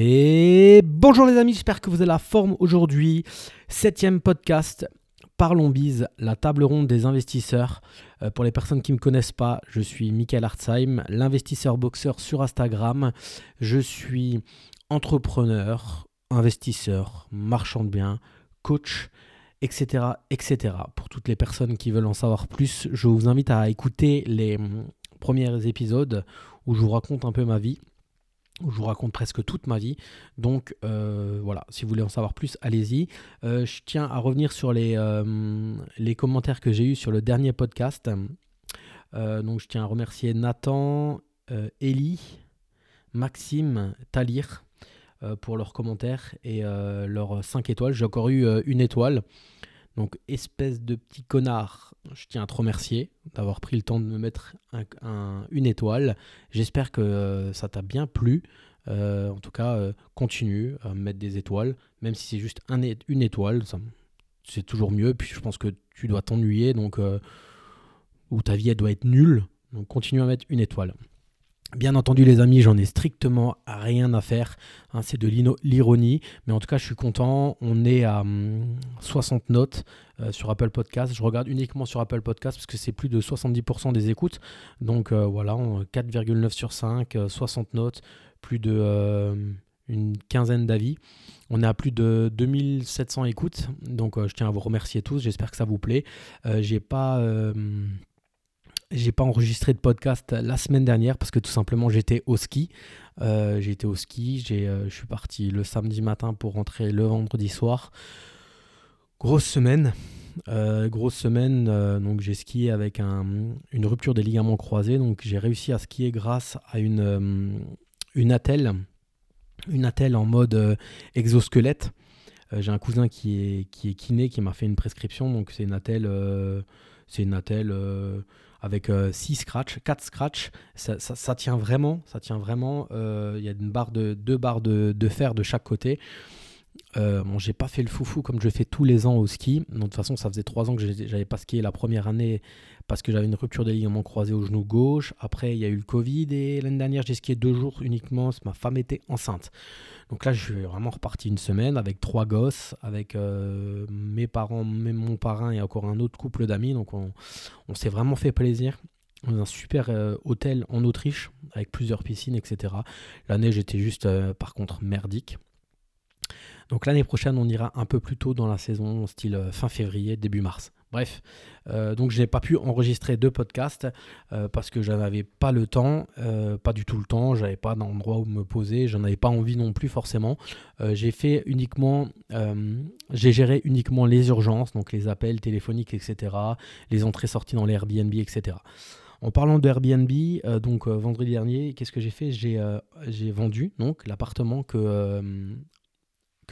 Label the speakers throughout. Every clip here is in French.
Speaker 1: Et bonjour les amis, j'espère que vous avez la forme aujourd'hui. Septième podcast, Parlons Bise, la table ronde des investisseurs. Euh, pour les personnes qui ne me connaissent pas, je suis Michael Hartzheim, l'investisseur boxeur sur Instagram. Je suis entrepreneur, investisseur, marchand de biens, coach, etc., etc. Pour toutes les personnes qui veulent en savoir plus, je vous invite à écouter les hum, premiers épisodes où je vous raconte un peu ma vie je vous raconte presque toute ma vie. Donc euh, voilà, si vous voulez en savoir plus, allez-y. Euh, je tiens à revenir sur les, euh, les commentaires que j'ai eus sur le dernier podcast. donc je tiens à remercier Nathan, Ellie, Maxime, Talir pour leurs commentaires et leurs 5 étoiles. J'ai encore eu une étoile. Donc, espèce de petit connard, je tiens à te remercier d'avoir pris le temps de me mettre une étoile. J'espère que euh, ça t'a bien plu. Euh, en tout cas, euh, continue à me mettre des étoiles, même si c'est juste une étoile, c'est toujours mieux. Puis je pense que tu dois t'ennuyer, donc ou ta vie doit être nulle. Donc continue à mettre une étoile. Bien entendu, les amis, j'en ai strictement rien à faire. Hein, c'est de l'ironie. Mais en tout cas, je suis content. On est à 60 hum, notes euh, sur Apple Podcast. Je regarde uniquement sur Apple Podcast parce que c'est plus de 70% des écoutes. Donc euh, voilà, 4,9 sur 5, 60 euh, notes, plus de une quinzaine d'avis. On est à plus de 2700 écoutes. Donc je tiens à vous remercier tous. J'espère que ça vous plaît. J'ai pas j'ai pas enregistré de podcast la semaine dernière parce que tout simplement j'étais au ski. Euh, j'étais au ski, euh, je suis parti le samedi matin pour rentrer le vendredi soir. Grosse semaine, euh, grosse semaine. donc j'ai skié avec une rupture des ligaments croisés. Donc j'ai réussi à skier grâce à une, une attelle, une attelle en mode exosquelette. j'ai un cousin qui est, qui est kiné qui m'a fait une prescription. Donc c'est une attelle, c'est une attelle avec 6 euh, scratch, 4 scratch, ça, tient vraiment, ça tient vraiment. Euh, il y a une barre de, deux barres de, fer de chaque côté. Euh, bon, j'ai pas fait le foufou comme je fais tous les ans au ski. de toute façon, ça faisait trois ans que j'avais pas skié la première année parce que j'avais une rupture des ligaments croisés au genou gauche. Après, il y a eu le Covid et l'année dernière, j'ai skié deux jours uniquement. Ma femme était enceinte. Donc là, je suis vraiment reparti une semaine avec trois gosses, avec euh, mes parents, même mon parrain et encore un autre couple d'amis. Donc on, s'est vraiment fait plaisir dans un super euh, hôtel en Autriche avec plusieurs piscines, etc. La neige était juste, euh, par contre, merdique. Donc l'année prochaine, on ira un peu plus tôt dans la saison, style fin février, début mars. Bref, euh, donc je n'ai pas pu enregistrer deux podcasts euh, parce que je n'avais pas le temps, pas du tout le temps, j'avais pas d'endroit où me poser, j'en avais pas envie non plus forcément. j'ai fait uniquement, j'ai géré uniquement les urgences, donc les appels téléphoniques, etc., les entrées-sorties dans les Airbnb, etc. En parlant de Airbnb, donc vendredi dernier, qu'est-ce que j'ai fait? J'ai vendu donc l'appartement que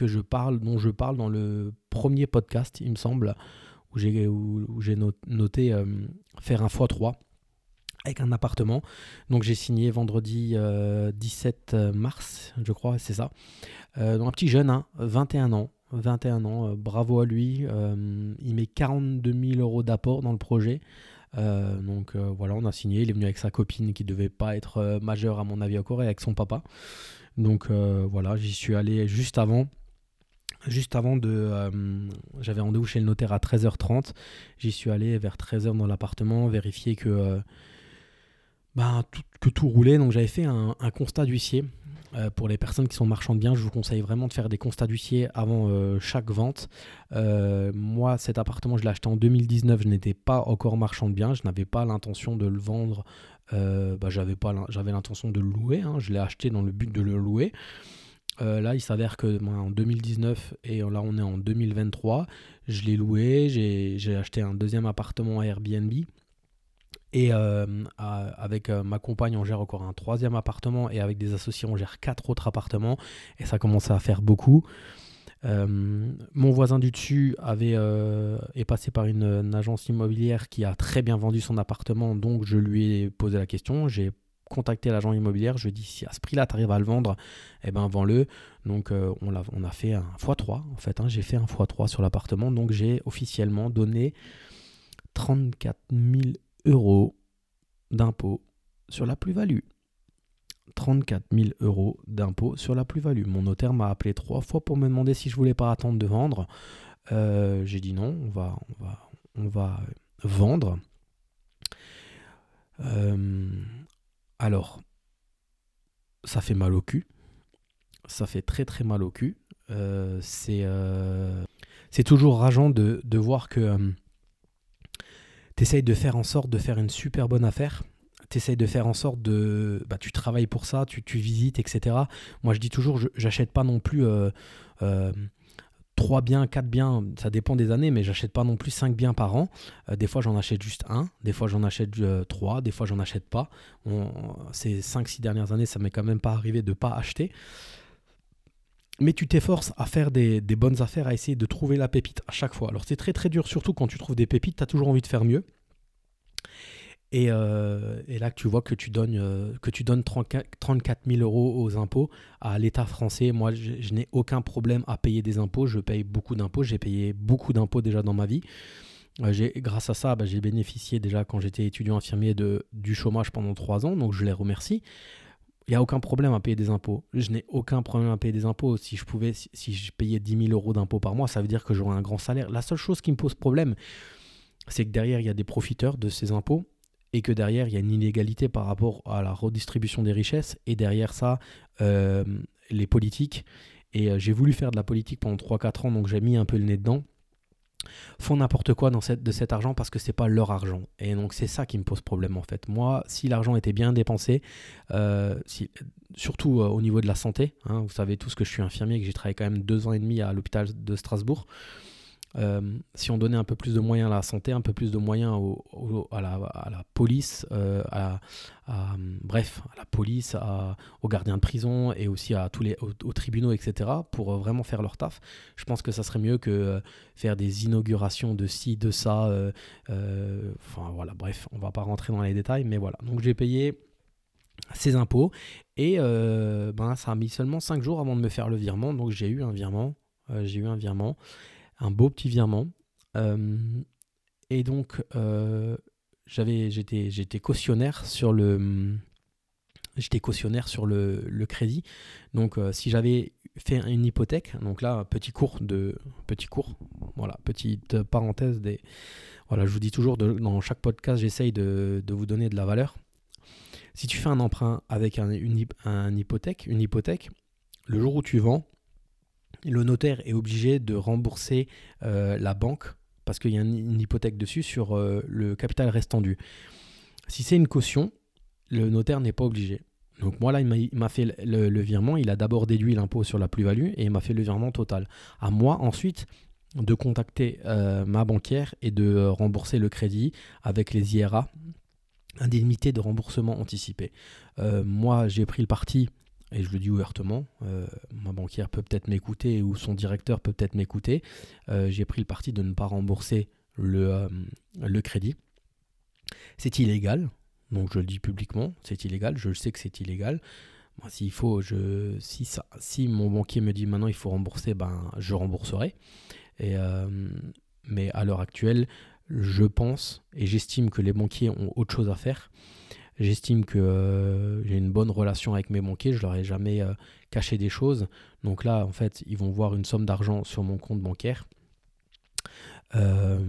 Speaker 1: je parle, dont je parle dans le premier podcast, il me semble, où j'ai noté euh, faire un x3 avec un appartement. Donc j'ai signé vendredi 17 euh, mars, je crois, c'est ça. Euh, donc un petit jeune, 21 hein, ans. 21 ans, bravo à lui. il met 42 000 euros d'apport dans le projet. donc voilà, on a signé. Il est venu avec sa copine qui devait pas être majeure à mon avis encore et avec son papa. Donc voilà, j'y suis allé juste avant Juste avant de. Euh, j'avais rendez-vous chez le notaire à 13h30. J'y suis allé vers 13h dans l'appartement, vérifier que, euh, ben, tout, que tout roulait. Donc j'avais fait un, constat d'huissier. Euh, pour les personnes qui sont marchands de biens, je vous conseille vraiment de faire des constats d'huissier avant chaque vente. moi, cet appartement, je l'ai acheté en 2019. Je n'étais pas encore marchand de biens. Je n'avais pas l'intention de le vendre. Bah, j'avais l'intention de le louer. Hein. Je l'ai acheté dans le but de le louer. Euh, là, il s'avère que en 2019 et là on est en 2023, je l'ai loué, j'ai acheté un deuxième appartement à Airbnb. Et euh, avec euh, ma compagne, on gère encore un troisième appartement et avec des associés, on gère quatre autres appartements. Et ça commence à faire beaucoup. mon voisin du dessus avait, est passé par une, une, agence immobilière qui a très bien vendu son appartement, donc je lui ai posé la question. J'ai contacté l'agent immobilier, je dit si à ce prix-là tu arrives à le vendre, eh ben vends-le. Donc euh, on, a, fait un x3 en fait, hein. j'ai fait un x3 sur l'appartement, donc j'ai officiellement donné 34 000 euros d'impôt sur la plus-value. 34 000 euros d'impôt sur la plus-value. Mon notaire m'a appelé trois fois pour me demander si je voulais pas attendre de vendre. Euh, j'ai dit non, on va, on va, on va vendre. Euh, alors, ça fait mal au cul. Ça fait très très mal au cul. Euh, c'est c'est toujours rageant de, voir que tu essayes de faire en sorte de faire une super bonne affaire tu de faire en sorte de. Bah, tu travailles pour ça, tu, tu visites, etc. Moi, je dis toujours, j'achète pas non plus euh, euh, 3 biens, 4 biens, ça dépend des années, mais j'achète pas non plus 5 biens par an. Euh, des fois, j'en achète juste un, des fois, j'en achète 3, euh, des fois, j'en achète pas. ces 5-6 dernières années, ça m'est quand même pas arrivé de pas acheter. Mais tu t'efforces à faire des, des, bonnes affaires, à essayer de trouver la pépite à chaque fois. Alors c'est très très dur, surtout quand tu trouves des pépites, tu as toujours envie de faire mieux. Euh, et, là, tu vois que tu donnes, euh, que tu donnes 34 000 euros aux impôts à l'État français. Moi, je, n'ai aucun problème à payer des impôts. Je paye beaucoup d'impôts. J'ai payé beaucoup d'impôts déjà dans ma vie. Euh, grâce à ça, bah, j'ai bénéficié déjà quand j'étais étudiant infirmier de, du chômage pendant trois ans. Donc, je les remercie. Il n'y a aucun problème à payer des impôts. Je n'ai aucun problème à payer des impôts. Si je pouvais, si, si je payais 10 000 euros d'impôts par mois, ça veut dire que j'aurais un grand salaire. La seule chose qui me pose problème, c'est que derrière, il y a des profiteurs de ces impôts et que derrière, il y a une inégalité par rapport à la redistribution des richesses, et derrière ça, euh, les politiques. Et euh, j'ai voulu faire de la politique pendant 3-4 ans, donc j'ai mis un peu le nez dedans font n'importe quoi de cet argent parce que c'est pas leur argent. Et donc c'est ça qui me pose problème en fait. Moi, si l'argent était bien dépensé, euh, surtout au niveau de la santé, hein, vous savez tous que je suis infirmier, que j'ai travaillé quand même deux ans et demi à l'hôpital de Strasbourg. Euh, si on donnait un peu plus de moyens à la santé, un peu plus de moyens à, la, police, euh, à, bref, à la police, aux gardiens de prison et aussi à tous les aux, tribunaux, etc., pour euh, vraiment faire leur taf, je pense que ça serait mieux que faire des inaugurations de ci, de ça. enfin voilà, bref, on va pas rentrer dans les détails, mais voilà. Donc j'ai payé ces impôts et ben, ça a mis seulement 5 jours avant de me faire le virement, donc j'ai eu un virement. j'ai eu un virement un beau petit virement. Euh, et donc, euh, j'avais, j'étais, j'étais cautionnaire sur le, j'étais cautionnaire sur le, le crédit. Donc, euh, si j'avais fait une hypothèque, donc là, petit cours de, petit cours, voilà, petite parenthèse des, voilà, je vous dis toujours dans chaque podcast, j'essaye de, de, vous donner de la valeur. Si tu fais un emprunt avec un, une, un hypothèque, une hypothèque, le jour où tu vends, le notaire est obligé de rembourser euh, la banque parce qu'il y a une, hypothèque dessus sur euh, le capital restant dû. Si c'est une caution, le notaire n'est pas obligé. Donc moi là, il m'a fait le, virement, il a d'abord déduit l'impôt sur la plus-value et il m'a fait le virement total. À moi ensuite de contacter euh, ma banquière et de rembourser le crédit avec les IRA, indemnité de remboursement anticipé. moi j'ai pris le parti et je le dis ouvertement, euh, ma banquière peut peut-être m'écouter ou son directeur peut peut-être m'écouter, euh, j'ai pris le parti de ne pas rembourser le, euh, le crédit. C'est illégal, donc je le dis publiquement, c'est illégal, je sais que c'est illégal. s'il faut, je, si, ça, si mon banquier me dit maintenant il faut rembourser, ben, je rembourserai. Mais à l'heure actuelle, je pense et j'estime que les banquiers ont autre chose à faire. J'estime que euh, j'ai une bonne relation avec mes banquiers, je leur ai jamais euh, caché des choses. Donc là, en fait, ils vont voir une somme d'argent sur mon compte bancaire. Euh,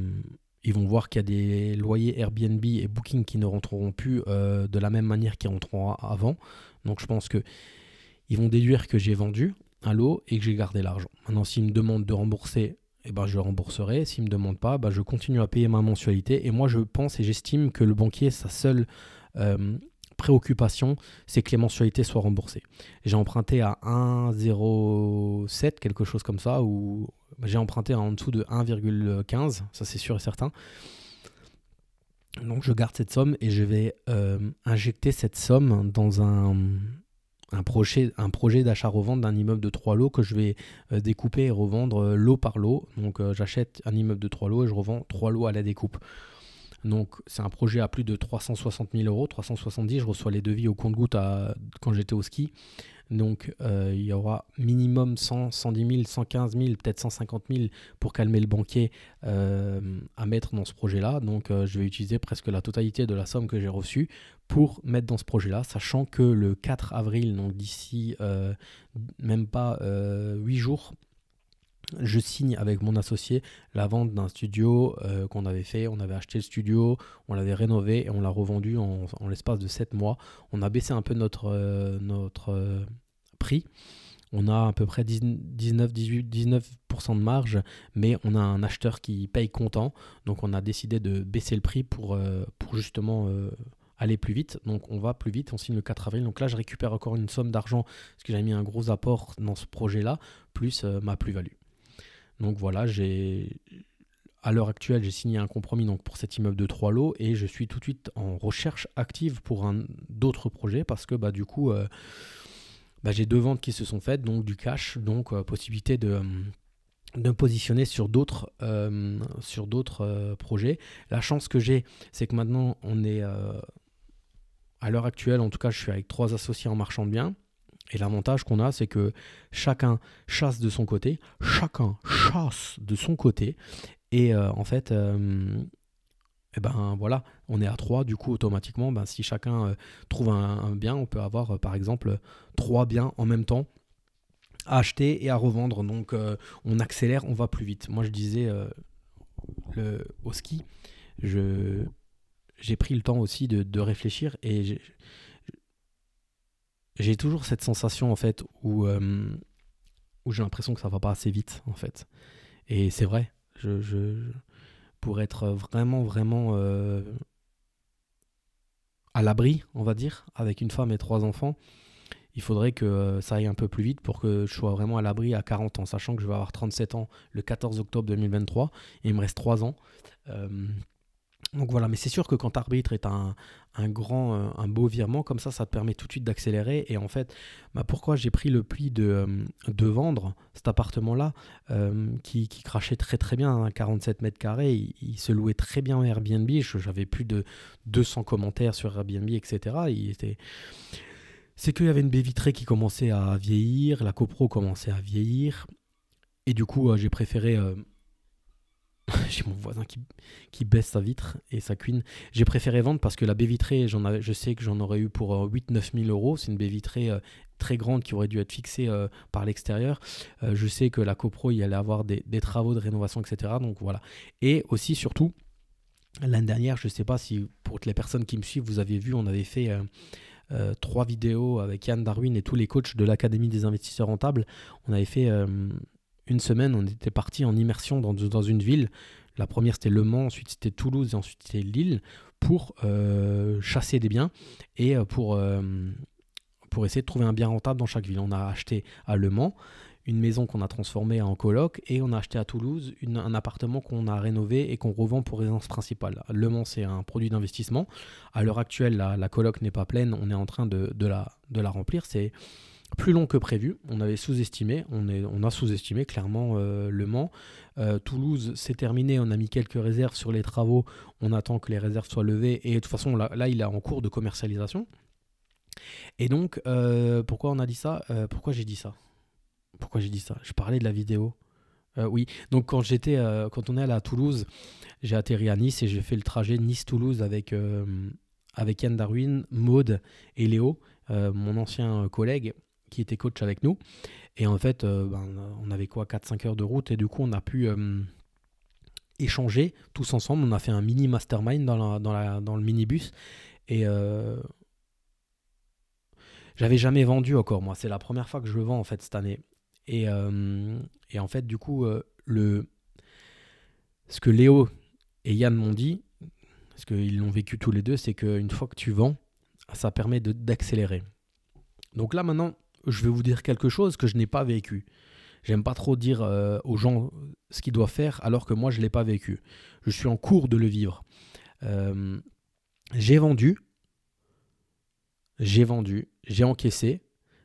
Speaker 1: ils vont voir qu'il y a des loyers Airbnb et Booking qui ne rentreront plus de la même manière qu'ils rentreront avant. Donc je pense que ils vont déduire que j'ai vendu un lot et que j'ai gardé l'argent. Maintenant, s'ils me demandent de rembourser, eh ben, je rembourserai. S'ils ne me demandent pas, ben, je continue à payer ma mensualité. Et moi, je pense et j'estime que le banquier, sa seule préoccupation, c'est que les mensualités soient remboursées. J'ai emprunté à 1,07, quelque chose comme ça, ou j'ai emprunté en dessous de 1,15, ça c'est sûr et certain. Donc je garde cette somme et je vais euh, injecter cette somme dans un, un projet d'achat-revente d'un immeuble de 3 lots que je vais euh, découper et revendre lot par lot. Donc j'achète un immeuble de 3 lots et je revends 3 lots à la découpe. Donc c'est un projet à plus de 360 000 euros, 370. Je reçois les devis au compte-goutte quand j'étais au ski. Donc euh, il y aura minimum 100, 110 000, 115 000, peut-être 150 000 pour calmer le banquier euh, à mettre dans ce projet-là. Donc euh, je vais utiliser presque la totalité de la somme que j'ai reçue pour mettre dans ce projet-là, sachant que le 4 avril, donc d'ici même pas 8 jours, je signe avec mon associé la vente d'un studio qu'on avait fait. On avait acheté le studio, on l'avait rénové et on l'a revendu en, l'espace de 7 mois. On a baissé un peu notre, notre prix. On a à peu près 19, 18, 19% de marge, mais on a un acheteur qui paye content. Donc on a décidé de baisser le prix pour, euh, pour justement euh, aller plus vite. Donc on va plus vite, on signe le 4 avril. Donc là, je récupère encore une somme d'argent parce que j'ai mis un gros apport dans ce projet-là, plus euh, ma plus-value. Donc voilà, j'ai à l'heure actuelle, j'ai signé un compromis donc pour cet immeuble de trois lots et je suis tout de suite en recherche active pour d'autres projets parce que bah, du coup, bah, j'ai deux ventes qui se sont faites, donc du cash, donc euh, possibilité de, euh, de me positionner sur d'autres euh, sur d'autres projets. La chance que j'ai, c'est que maintenant on est à l'heure actuelle, en tout cas, je suis avec trois associés en marchand de biens. Et l'avantage qu'on a, c'est que chacun chasse de son côté, chacun chasse de son côté. Et en fait, et eh ben voilà, on est à 3, du coup automatiquement, ben, si chacun euh, trouve un, bien, on peut avoir euh, par exemple trois biens en même temps à acheter et à revendre. Donc euh, on accélère, on va plus vite. Moi je disais au ski, j'ai pris le temps aussi de, réfléchir et j'ai, toujours cette sensation en fait où, où j'ai l'impression que ça va pas assez vite en fait. Et c'est vrai, je, pour être vraiment, vraiment euh, à l'abri, on va dire, avec une femme et trois enfants, il faudrait que euh, ça aille un peu plus vite pour que je sois vraiment à l'abri à 40 ans, sachant que je vais avoir 37 ans le 14 octobre 2023 et il me reste 3 ans. Euh, donc voilà, mais c'est sûr que quand arbitre est un, grand, euh, un beau virement comme ça, ça te permet tout de suite d'accélérer. Et en fait, bah pourquoi j'ai pris le pli de, euh, vendre cet appartement-là, euh, qui, crachait très très bien, 47 hein, mètres carrés, il, se louait très bien en Airbnb. J'avais plus de 200 commentaires sur Airbnb, etc. Il était... C'est qu'il y avait une baie vitrée qui commençait à vieillir, la copro commençait à vieillir. Et du coup, j'ai préféré j'ai mon voisin qui, qui, baisse sa vitre et sa cuine. J'ai préféré vendre parce que la baie vitrée, je sais que j'en aurais eu pour 8-9 000 euros. C'est une baie vitrée euh, très grande qui aurait dû être fixée euh, par l'extérieur. Euh, je sais que la CoPro, il allait avoir des, travaux de rénovation, etc. Donc voilà. Et aussi, surtout, l'année dernière, je ne sais pas si pour les personnes qui me suivent, vous avez vu, on avait fait. trois vidéos avec Yann Darwin et tous les coachs de l'Académie des investisseurs rentables. On avait fait une semaine, on était parti en immersion dans, une ville. La première c'était Le Mans, ensuite c'était Toulouse et ensuite c'était Lille pour euh, chasser des biens et euh, pour, euh, pour essayer de trouver un bien rentable dans chaque ville. On a acheté à Le Mans une maison qu'on a transformée en coloc et on a acheté à Toulouse un appartement qu'on a rénové et qu'on revend pour résidence principale. Le Mans, c'est un produit d'investissement. À l'heure actuelle, la, la coloc n'est pas pleine, on est en train de, de, la, de la remplir. C'est plus long que prévu. On avait sous-estimé, on, a sous-estimé clairement euh, Le Mans. Euh, Toulouse, c'est terminé, on a mis quelques réserves sur les travaux, on attend que les réserves soient levées et de toute façon là, là il est en cours de commercialisation. Et donc, euh, pourquoi on a dit ça Pourquoi j'ai dit ça? Pourquoi j'ai dit ça? Je parlais de la vidéo. oui, donc quand j'étais, quand on est allé à Toulouse, j'ai atterri à Nice et j'ai fait le trajet Nice-Toulouse avec, avec Yann Darwin, Maude et Léo, mon ancien collègue qui était coach avec nous. Et en fait, euh, ben, on avait quoi 4-5 heures de route et du coup, on a pu euh, échanger tous ensemble. On a fait un mini mastermind dans, dans, la, dans le minibus. Et euh, j'avais jamais vendu encore, moi. C'est la première fois que je vends en fait cette année. Et, et en fait, du coup, le, ce que Léo et Yann m'ont dit, parce qu'ils l'ont vécu tous les deux, c'est qu'une fois que tu vends, ça permet d'accélérer. Donc là maintenant, je vais vous dire quelque chose que je n'ai pas vécu. J'aime pas trop dire euh, aux gens ce qu'ils doivent faire alors que moi je ne l'ai pas vécu. Je suis en cours de le vivre. Euh, j'ai vendu, j'ai vendu, j'ai encaissé.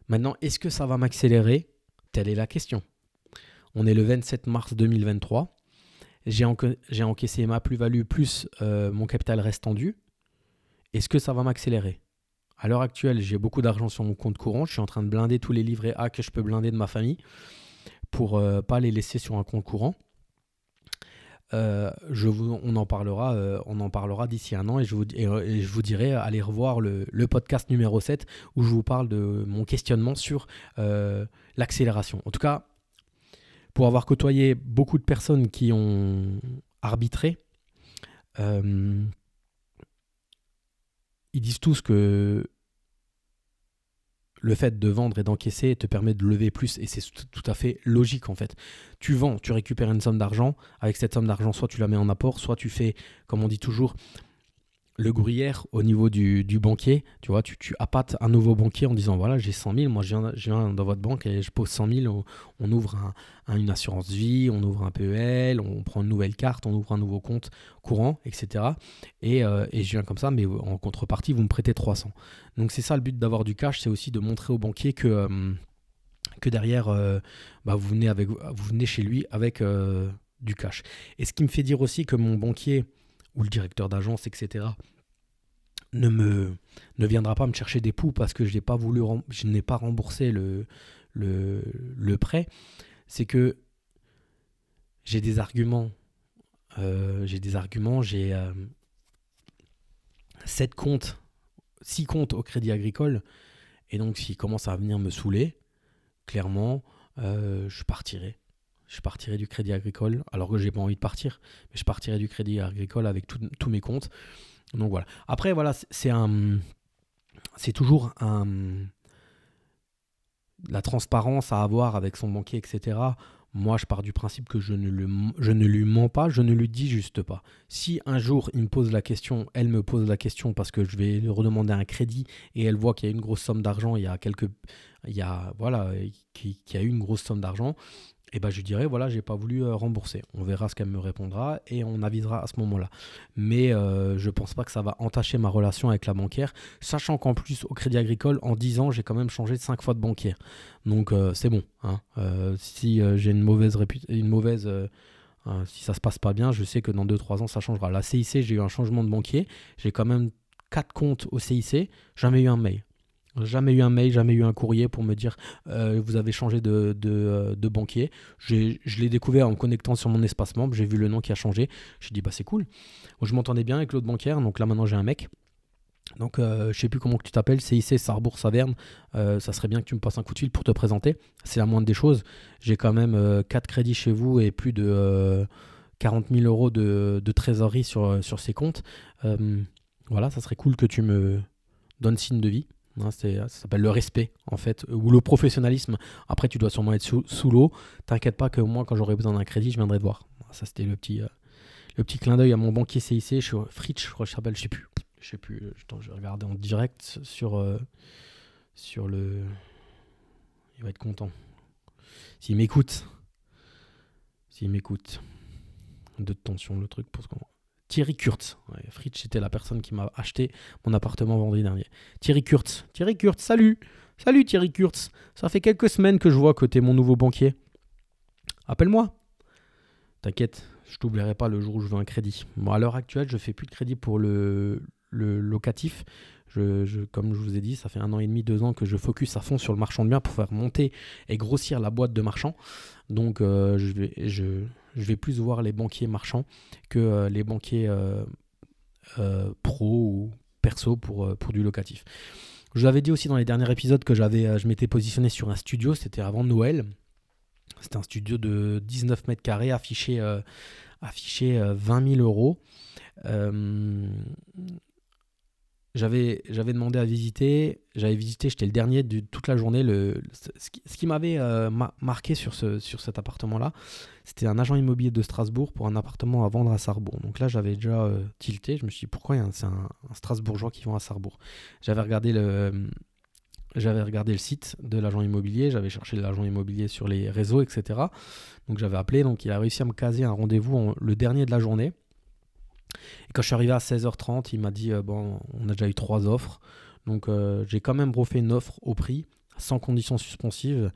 Speaker 1: Maintenant, est-ce que ça va m'accélérer? Telle est la question. On est le 27 mars 2023. j'ai encaissé ma plus-value plus euh, mon capital reste tendu, est-ce que ça va m'accélérer? À l'heure actuelle, j'ai beaucoup d'argent sur mon compte courant. Je suis en train de blinder tous les livrets A que je peux blinder de ma famille pour ne pas les laisser sur un compte courant. Euh, on en parlera, euh, parlera d'ici un an et je vous, dirai allez revoir le, podcast numéro 7 où je vous parle de mon questionnement sur euh, l'accélération. En tout cas, pour avoir côtoyé beaucoup de personnes qui ont arbitré, ils disent tous que le fait de vendre et d'encaisser te permet de lever plus et c'est tout à fait logique en fait. Tu vends, tu récupères une somme d'argent, avec cette somme d'argent soit tu la mets en apport, soit tu fais, comme on dit toujours, le gruyère au niveau du, banquier, tu vois, tu, tu, appâtes un nouveau banquier en disant voilà, j'ai 100 000, moi je viens, dans votre banque et je pose 100 000, on, ouvre une assurance vie, on ouvre un PEL, on prend une nouvelle carte, on ouvre un nouveau compte courant, etc. Euh, et, je viens comme ça, mais en contrepartie, vous me prêtez 300. Donc c'est ça le but d'avoir du cash, c'est aussi de montrer au banquier que, euh, que derrière, euh, bah, vous, venez vous venez chez lui avec du cash. Et ce qui me fait dire aussi que mon banquier ou le directeur d'agence, etc., ne, me, ne viendra pas me chercher des poux parce que je n'ai pas voulu, je n'ai pas remboursé le, le, prêt, c'est que j'ai des arguments. Euh, j'ai des arguments, j'ai euh, 7 comptes, 6 comptes au crédit agricole, et donc s'il commence à venir me saouler, clairement, euh, je partirai je partirai du crédit agricole, alors que j'ai pas envie de partir, mais je partirai du crédit agricole avec tous mes comptes. Donc voilà. Après, voilà, c'est un. C'est toujours un. La transparence à avoir avec son banquier, etc. Moi, je pars du principe que je ne, le, je ne lui mens pas, je ne lui dis juste pas. Si un jour il me pose la question, elle me pose la question parce que je vais lui redemander un crédit et elle voit qu'il y a une grosse somme d'argent, il y a quelques, il y a voilà, qui, qui a eu une grosse somme d'argent, et ben je lui dirai voilà j'ai pas voulu euh, rembourser. On verra ce qu'elle me répondra et on avisera à ce moment là mais euh, je pense pas que ça va entacher ma relation avec la banquière sachant qu'en plus au crédit agricole en 10 ans j'ai quand même changé de 5 fois de banquière. Donc euh, c'est bon hein. si j'ai une mauvaise une mauvaise si ça se passe pas bien je sais que dans 2-3 ans ça changera. La CIC j'ai eu un changement de banquier. J'ai quand même 4 comptes au CIC jamais eu un mail Jamais eu un mail, jamais eu un courrier pour me dire euh, vous avez changé de, euh, banquier. Je l'ai découvert en me connectant sur mon espace membre, j'ai vu le nom qui a changé. J'ai dit bah c'est cool. je m'entendais bien avec l'autre banquière, donc là maintenant j'ai un mec. Donc euh, je sais plus comment que tu t'appelles, CIC Sarbourg Saverne. ça serait bien que tu me passes un coup de fil pour te présenter. C'est la moindre des choses. J'ai quand même 4 crédits chez vous et plus de 40 000 euros de, trésorerie sur ces comptes. voilà, ça serait cool que tu me donnes signe de vie. Hein, ça s'appelle le respect, en fait, ou le professionnalisme. Après, tu dois sûrement être sous, l'eau. T'inquiète pas que moi, quand j'aurai besoin d'un crédit, je viendrai te voir. Ça, c'était le petit, euh, le petit clin d'œil à mon banquier CIC. Je Fritz, je crois je sais plus. Je sais plus. Je vais regarder en direct sur, euh, sur le. Il va être content. S'il m'écoute. S'il m'écoute. De tension, le truc, pour ce qu'on. Thierry Kurtz. Fritsch était la personne qui m'a acheté mon appartement vendredi dernier. Thierry Kurtz. Thierry Kurtz, salut Salut Thierry Kurtz. Ça fait quelques semaines que je vois que tu es mon nouveau banquier. Appelle-moi. T'inquiète, je t'oublierai pas le jour où je veux un crédit. Bon, à l'heure actuelle, je fais plus de crédit pour le, locatif. Je, comme je vous ai dit, ça fait un an et demi, deux ans que je focus à fond sur le marchand de biens pour faire monter et grossir la boîte de marchand. Donc, euh, je, vais, je, je vais plus voir les banquiers marchands que euh, les banquiers euh, euh, pro ou perso pour, pour du locatif. Je vous avais dit aussi dans les derniers épisodes que j'avais, je m'étais positionné sur un studio, c'était avant Noël. C'était un studio de 19 mètres carrés affiché, affiché 20 000 euros. J'avais, j'avais demandé à visiter, j'avais visité, j'étais le dernier de toute la journée. Le, ce qui, m'avait euh, marqué sur, ce, sur cet appartement-là, c'était un agent immobilier de Strasbourg pour un appartement à vendre à Sarrebourg. Donc là, j'avais déjà euh, tilté, je me suis dit pourquoi c'est un, Strasbourgeois qui vend à Sarrebourg? J'avais regardé le, j'avais regardé le site de l'agent immobilier, j'avais cherché l'agent immobilier sur les réseaux, etc. Donc j'avais appelé, donc il a réussi à me caser un rendez-vous le dernier de la journée. Et quand je suis arrivé à 16h30, il m'a dit euh, Bon, on a déjà eu trois offres. Donc euh, j'ai quand même refait une offre au prix, sans conditions suspensives.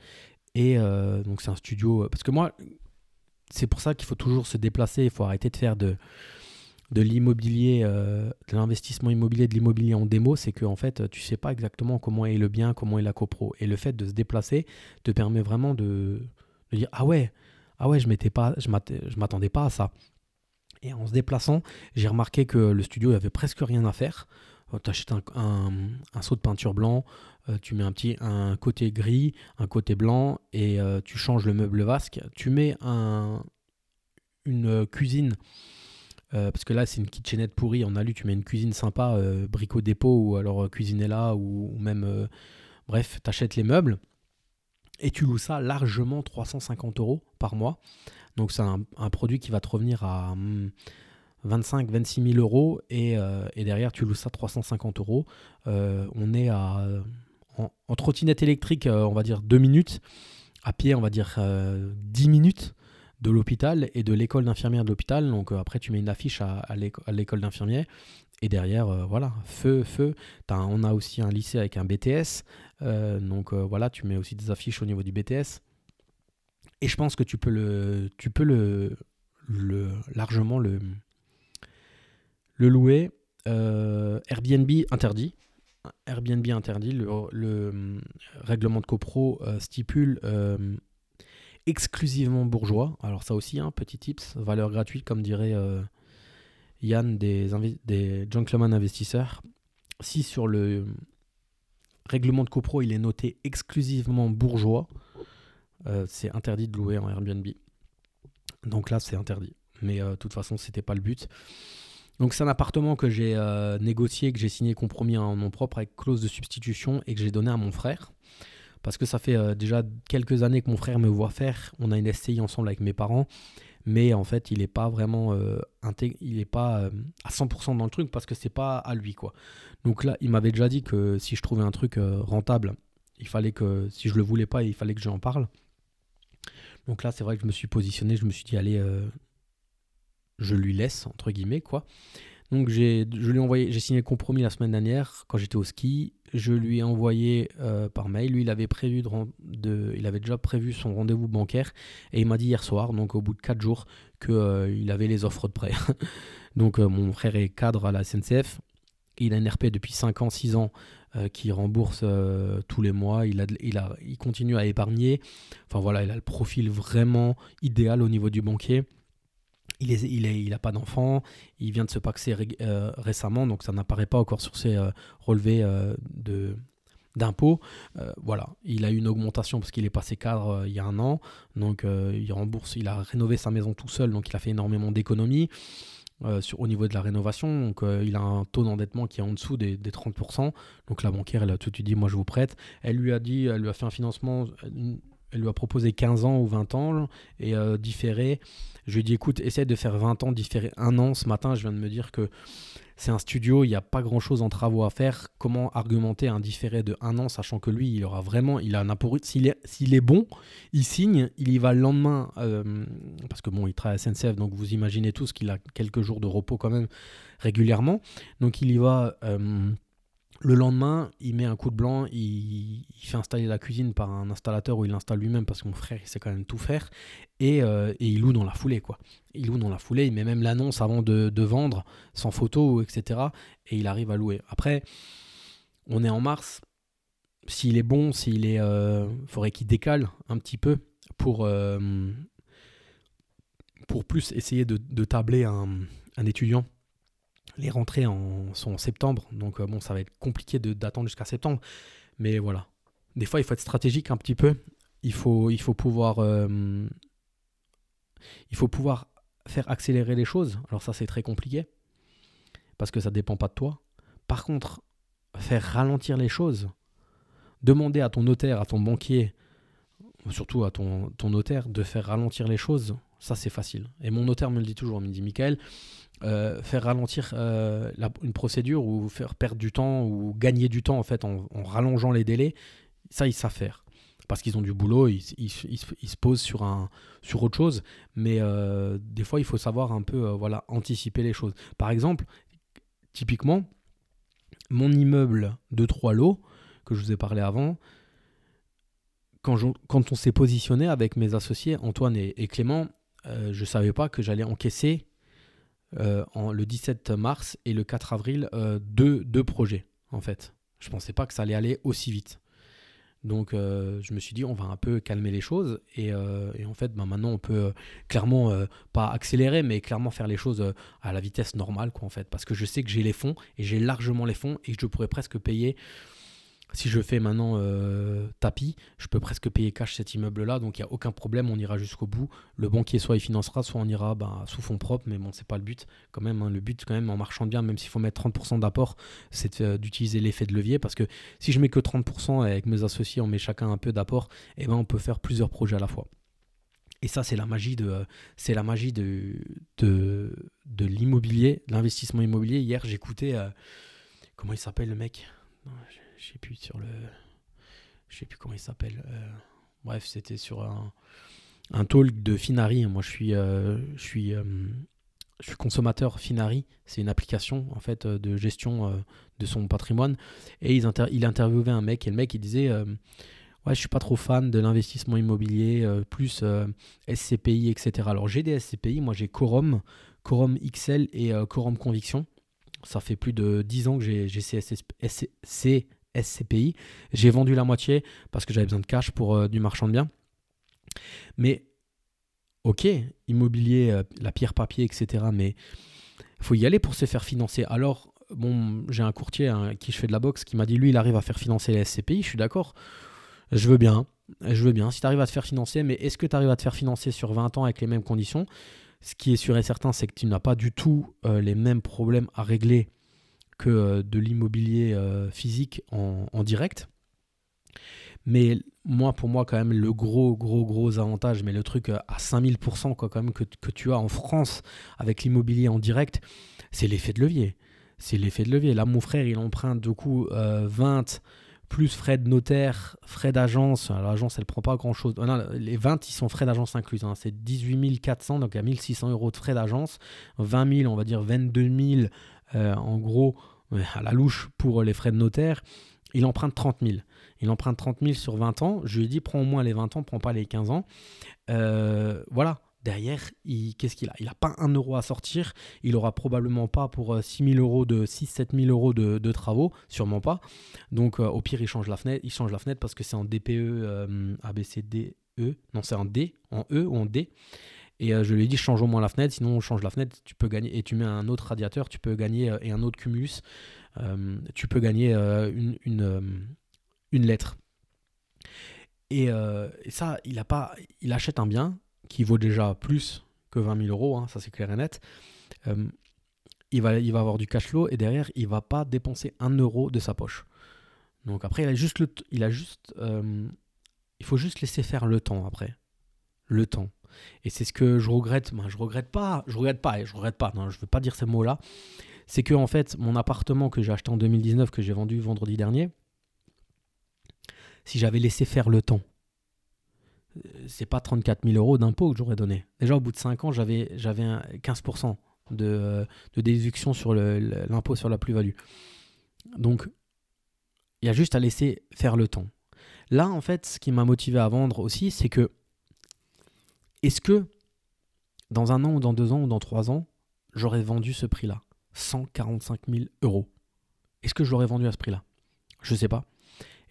Speaker 1: Et euh, donc c'est un studio. Parce que moi, c'est pour ça qu'il faut toujours se déplacer, il faut arrêter de faire de, de l'immobilier, de l'investissement immobilier, de l'immobilier en démo, c'est que en fait, tu sais pas exactement comment est le bien, comment est la copro. Et le fait de se déplacer te permet vraiment de, de dire ah ouais, ah ouais, je m'étais pas, je m'attendais pas à ça. Et en se déplaçant, j'ai remarqué que le studio, il avait presque rien à faire. Euh, tu achètes un, un, seau de peinture blanc, euh, tu mets un petit un côté gris, un côté blanc, et tu changes le meuble vasque. Tu mets un, une cuisine euh, parce que là, c'est une kitchenette pourrie en alu. Tu mets une cuisine sympa, euh, brico dépôt, ou alors euh, cuisinella, ou, ou même. bref, tu achètes les meubles et tu loues ça largement 350 euros par mois. Donc, c'est un, produit qui va te revenir à 25, 26 000 euros et, et, derrière, tu loues ça 350 euros. on est à. En, trottinette électrique, on va dire 2 minutes. À pied, on va dire 10 minutes de l'hôpital et de l'école d'infirmière de l'hôpital. Donc euh, après, tu mets une affiche à, l'école d'infirmière. Et derrière, euh, voilà, feu, feu. on a aussi un lycée avec un BTS. Euh, donc voilà, tu mets aussi des affiches au niveau du BTS. Et je pense que tu peux le, tu peux le, largement le, le louer. Airbnb interdit. Airbnb interdit. Le, le règlement de copro stipule exclusivement bourgeois. Alors ça aussi, hein, petit tips, valeur gratuite comme dirait euh, Yann des, des gentlemen investisseurs. Si sur le règlement de copro il est noté exclusivement bourgeois, euh, c'est interdit de louer en Airbnb. Donc là c'est interdit. Mais euh, de toute façon c'était pas le but. Donc c'est un appartement que j'ai négocié, que j'ai signé compromis en nom propre avec clause de substitution et que j'ai donné à mon frère parce que ça fait euh, déjà quelques années que mon frère me voit faire. On a une SCI ensemble avec mes parents, mais en fait, il n'est pas vraiment euh, il est pas euh, à 100% dans le truc parce que c'est pas à lui quoi. Donc là, il m'avait déjà dit que si je trouvais un truc rentable, il fallait que si je le voulais pas, il fallait que j'en parle. Donc là, c'est vrai que je me suis positionné, je me suis dit allez, je lui laisse entre guillemets quoi. Donc j'ai, je lui envoyé, j'ai signé le compromis la semaine dernière quand j'étais au ski. Je lui ai envoyé euh, par mail. Lui, il avait prévu de, il avait déjà prévu son rendez-vous bancaire et il m'a dit hier soir, donc au bout de 4 jours, qu'il euh, avait les offres de prêt. donc euh, mon frère est cadre à la SNCF. Il a une RP depuis 5 ans, 6 ans qui rembourse tous les mois. Il, a, il, a, il continue à épargner. Enfin voilà, il a le profil vraiment idéal au niveau du banquier. Il n'a il il a pas d'enfant, il vient de se paxer euh, récemment, donc ça n'apparaît pas encore sur ses euh, relevés euh, de d'impôts. voilà, il a eu une augmentation parce qu'il est passé cadre il y a un an, donc il rembourse, il a rénové sa maison tout seul, donc il a fait énormément d'économies. Au niveau de la rénovation. Donc, il a un taux d'endettement qui est en dessous des, des, 30%. Donc, la banquière, elle a tout de suite dit Moi, je vous prête. Elle lui a dit Elle lui a fait un financement elle lui a proposé 15 ans ou 20 ans et euh, différé. Je lui ai dit écoute, essaye de faire 20 ans, différer un an. Ce matin, je viens de me dire que c'est un studio, il n'y a pas grand chose en travaux à faire. Comment argumenter un différé de un an, sachant que lui, il aura vraiment, il a un est, s'il est bon, il signe, il y va le lendemain. Euh, parce que bon, il travaille à SNCF, donc vous imaginez tous qu'il a quelques jours de repos quand même régulièrement. Donc il y va. Euh, le lendemain, il met un coup de blanc, il, fait installer la cuisine par un installateur ou il l'installe lui-même parce que mon frère il sait quand même tout faire et, euh, il loue dans la foulée quoi. Il loue dans la foulée, il met même l'annonce avant de, vendre sans photo etc. Et il arrive à louer. Après, on est en mars. S'il est bon, s'il est, euh, faudrait qu'il décale un petit peu pour euh, pour plus essayer de, tabler un étudiant les rentrées en, sont en septembre, donc euh, bon, ça va être compliqué d'attendre jusqu'à septembre. Mais voilà. Des fois, il faut être stratégique un petit peu. Il faut. Euh, pouvoir faire accélérer les choses. Alors, ça, c'est très compliqué. Parce que ça ne dépend pas de toi. Par contre, faire ralentir les choses. Demander à ton notaire, à ton banquier, surtout à ton notaire, de faire ralentir les choses, ça c'est facile. Et mon notaire me le dit toujours, il me dit Michael, euh, faire ralentir euh, une procédure ou faire perdre du temps ou gagner du temps en fait en, rallongeant les délais, ça ils savent faire. Parce qu'ils ont du boulot, ils, se posent sur, un, sur autre chose. Mais euh, des fois, il faut savoir un peu voilà, anticiper les choses. Par exemple, typiquement, mon immeuble de trois lots, que je vous ai parlé avant, quand, quand on s'est positionné avec mes associés, Antoine et Clément, euh, je savais pas que j'allais encaisser euh, en, le 17 mars et le 4 avril euh, deux, deux projets, en fait. Je pensais pas que ça allait aller aussi vite. Donc je me suis dit, on va un peu calmer les choses. Et, et en fait, ben, maintenant, on peut clairement, pas accélérer, mais clairement faire les choses à la vitesse normale, quoi, en fait. Parce que je sais que j'ai les fonds, et j'ai largement les fonds, et que je pourrais presque payer, si je fais maintenant euh, tapis, je peux presque payer cash cet immeuble-là. Donc il n'y a aucun problème, on ira jusqu'au bout. Le banquier, soit il financera, soit on ira ben, sous fonds propres. Mais bon, c'est pas le but, quand même. hein. Le but, quand même, en marchant bien, même s'il faut mettre 30% d'apport, c'est euh, d'utiliser l'effet de levier. Parce que si je mets que 30% et avec mes associés, on met chacun un peu d'apport, et ben on peut faire plusieurs projets à la fois. Et ça, c'est la magie de, c'est la magie de, de, de l'immobilier, l'investissement immobilier. Hier, j'écoutais, euh, comment il s'appelle le mec? Non, je, sais plus sur le, je sais plus comment il s'appelle. euh, bref, c'était sur un, un talk de Finari. Moi, je suis, euh, je suis, euh, je suis consommateur Finari. C'est une application en fait de gestion de son patrimoine. Et ils il interviewait un mec et le mec il disait. Ouais, je suis pas trop fan de l'investissement immobilier, plus SCPI, etc. Alors j'ai des SCPI, moi j'ai Quorum, Quorum XL et Quorum Conviction. Ça fait plus de 10 ans que j'ai ces ces SCPI. J'ai vendu la moitié parce que j'avais besoin de cash pour euh, du marchand de biens. Mais ok, immobilier, euh, la pierre papier, etc. Mais il faut y aller pour se faire financer. Alors, j'ai un courtier hein, qui je fais de la boxe qui m'a dit lui, il arrive à faire financer les SCPI. Je suis d'accord. Je veux bien. Je veux bien. Si tu arrives à te faire financer, mais est-ce que tu arrives à te faire financer sur 20 ans avec les mêmes conditions? Ce qui est sûr et certain, c'est que tu n'as pas du tout euh, les mêmes problèmes à régler que euh, de l'immobilier euh, physique en, direct. Mais moi, pour moi, quand même, le gros, gros, gros avantage, mais le truc euh, à 5000% quoi, quand même, que, tu as en France avec l'immobilier en direct, c'est l'effet de levier. C'est l'effet de levier. Là, mon frère, il emprunte du coup euh, 20 plus frais de notaire, frais d'agence. Alors, L'agence, elle prend pas grand chose. les 20, ils sont frais d'agence inclus. hein. C'est 18 400, donc il y a 1600 euros de frais d'agence. 20 000, on va dire 22 000 euh, en gros, euh, à la louche pour les frais de notaire. Il emprunte 30 000. Il emprunte 30 000 sur 20 ans. Je lui ai dit, prends au moins les 20 ans, prends pas les 15 ans. Euh, voilà. Derrière, qu'est-ce qu'il a? Il n'a pas un euro à sortir. Il aura probablement pas pour 6 000 euros de 6-7 000 euros de, travaux, sûrement pas. Donc, euh, au pire, il change la fenêtre. Il change la fenêtre parce que c'est en DPE, euh, ABCDE. Non, c'est en D, en E ou en D. Et euh, je lui ai dit, change au moins la fenêtre. Sinon, on change la fenêtre. Tu peux gagner et tu mets un autre radiateur. Tu peux gagner euh, et un autre cumulus. euh, tu peux gagner une, une, une lettre. Et, ça, il a pas, il achète un bien qui vaut déjà plus que 20 000 euros, hein, ça c'est clair et net. Il, va, il va avoir du cash flow et derrière, il va pas dépenser un euro de sa poche. Donc après, il a juste, il a juste, il faut juste laisser faire le temps après, le temps. Et c'est ce que je regrette. Ben, je regrette pas, je regrette pas, je regrette pas. Non, je veux pas dire ces mots-là. C'est que en fait, mon appartement que j'ai acheté en 2019, que j'ai vendu vendredi dernier, si j'avais laissé faire le temps, euh, c'est pas 34 000 euros d'impôt que j'aurais donné. Déjà, au bout de 5 ans, j'avais, j'avais un 15% de, de déduction sur l'impôt sur la plus-value. Donc, il y a juste à laisser faire le temps. Là, en fait, ce qui m'a motivé à vendre aussi, c'est que est-ce que dans un an ou dans deux ans ou dans trois ans, j'aurais vendu ce prix-là 145 000 euros? Est-ce que je l'aurais vendu à ce prix-là? Je sais pas.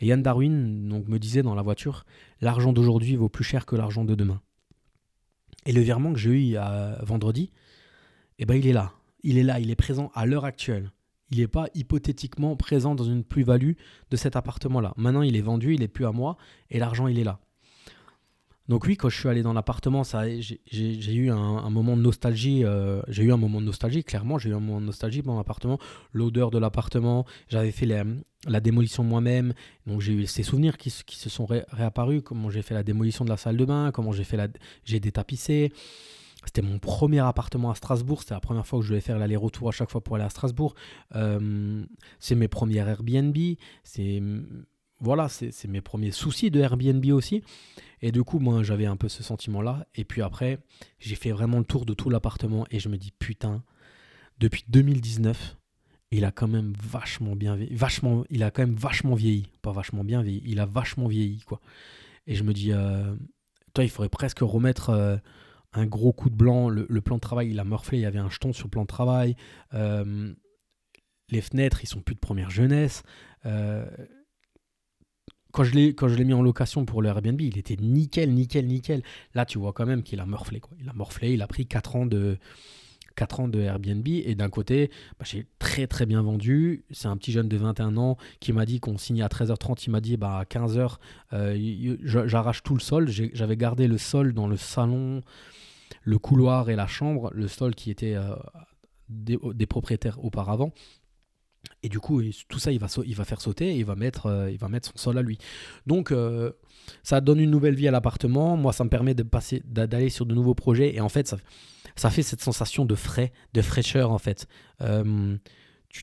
Speaker 1: Et Yann Darwin donc, me disait dans la voiture, l'argent d'aujourd'hui vaut plus cher que l'argent de demain. Et le virement que j'ai eu vendredi, eh ben, il est là. Il est là, il est présent à l'heure actuelle. Il n'est pas hypothétiquement présent dans une plus-value de cet appartement-là. Maintenant, il est vendu, il n'est plus à moi, et l'argent, il est là. Donc oui, quand je suis allé dans l'appartement, ça, j'ai- eu un, moment de nostalgie. euh, j'ai eu un moment de nostalgie, clairement. J'ai eu un moment de nostalgie dans l'appartement. L'odeur de l'appartement. J'avais fait la, démolition moi-même. Donc j'ai eu ces souvenirs qui, se- sont ré- réapparus. Comment j'ai fait la démolition de la salle de bain. Comment j'ai fait j'ai détapissé. C'était mon premier appartement à Strasbourg. C'était la première fois que je devais faire l'aller-retour à chaque fois pour aller à Strasbourg. Euh, c'est mes premières Airbnb. C'est voilà, c'est mes premiers soucis de Airbnb aussi. Et du coup, moi, j'avais un peu ce sentiment-là. Et puis après, j'ai fait vraiment le tour de tout l'appartement et je me dis, putain, depuis 2019, il a quand même vachement bien vieilli. Vachement, il a quand même vachement vieilli. Pas vachement bien vieilli, il a vachement vieilli, quoi. Et je me dis, euh, toi, il faudrait presque remettre euh, un gros coup de blanc. Le, plan de travail, il a morflé. Il y avait un jeton sur le plan de travail. les fenêtres, ils sont plus de première jeunesse. Quand je l'ai mis en location pour le Airbnb, il était nickel, nickel, nickel. Là, tu vois quand même qu'il a morflé. Quoi. Il a morflé. Il a pris 4 ans de 4 ans de Airbnb. Et d'un côté, bah, j'ai très très bien vendu. C'est un petit jeune de 21 ans qui m'a dit qu'on signait à 13h30. Il m'a dit bah, à 15h, euh, j'arrache tout le sol. J'avais gardé le sol dans le salon, le couloir et la chambre, le sol qui était euh, des, propriétaires auparavant. Et du coup, tout ça, il va, il va faire sauter et il va, mettre, euh, il va mettre son sol à lui. Donc, ça donne une nouvelle vie à l'appartement. Moi, ça me permet de passer, d'aller sur de nouveaux projets. Et en fait, ça, fait cette sensation de frais, de fraîcheur en fait. Euh,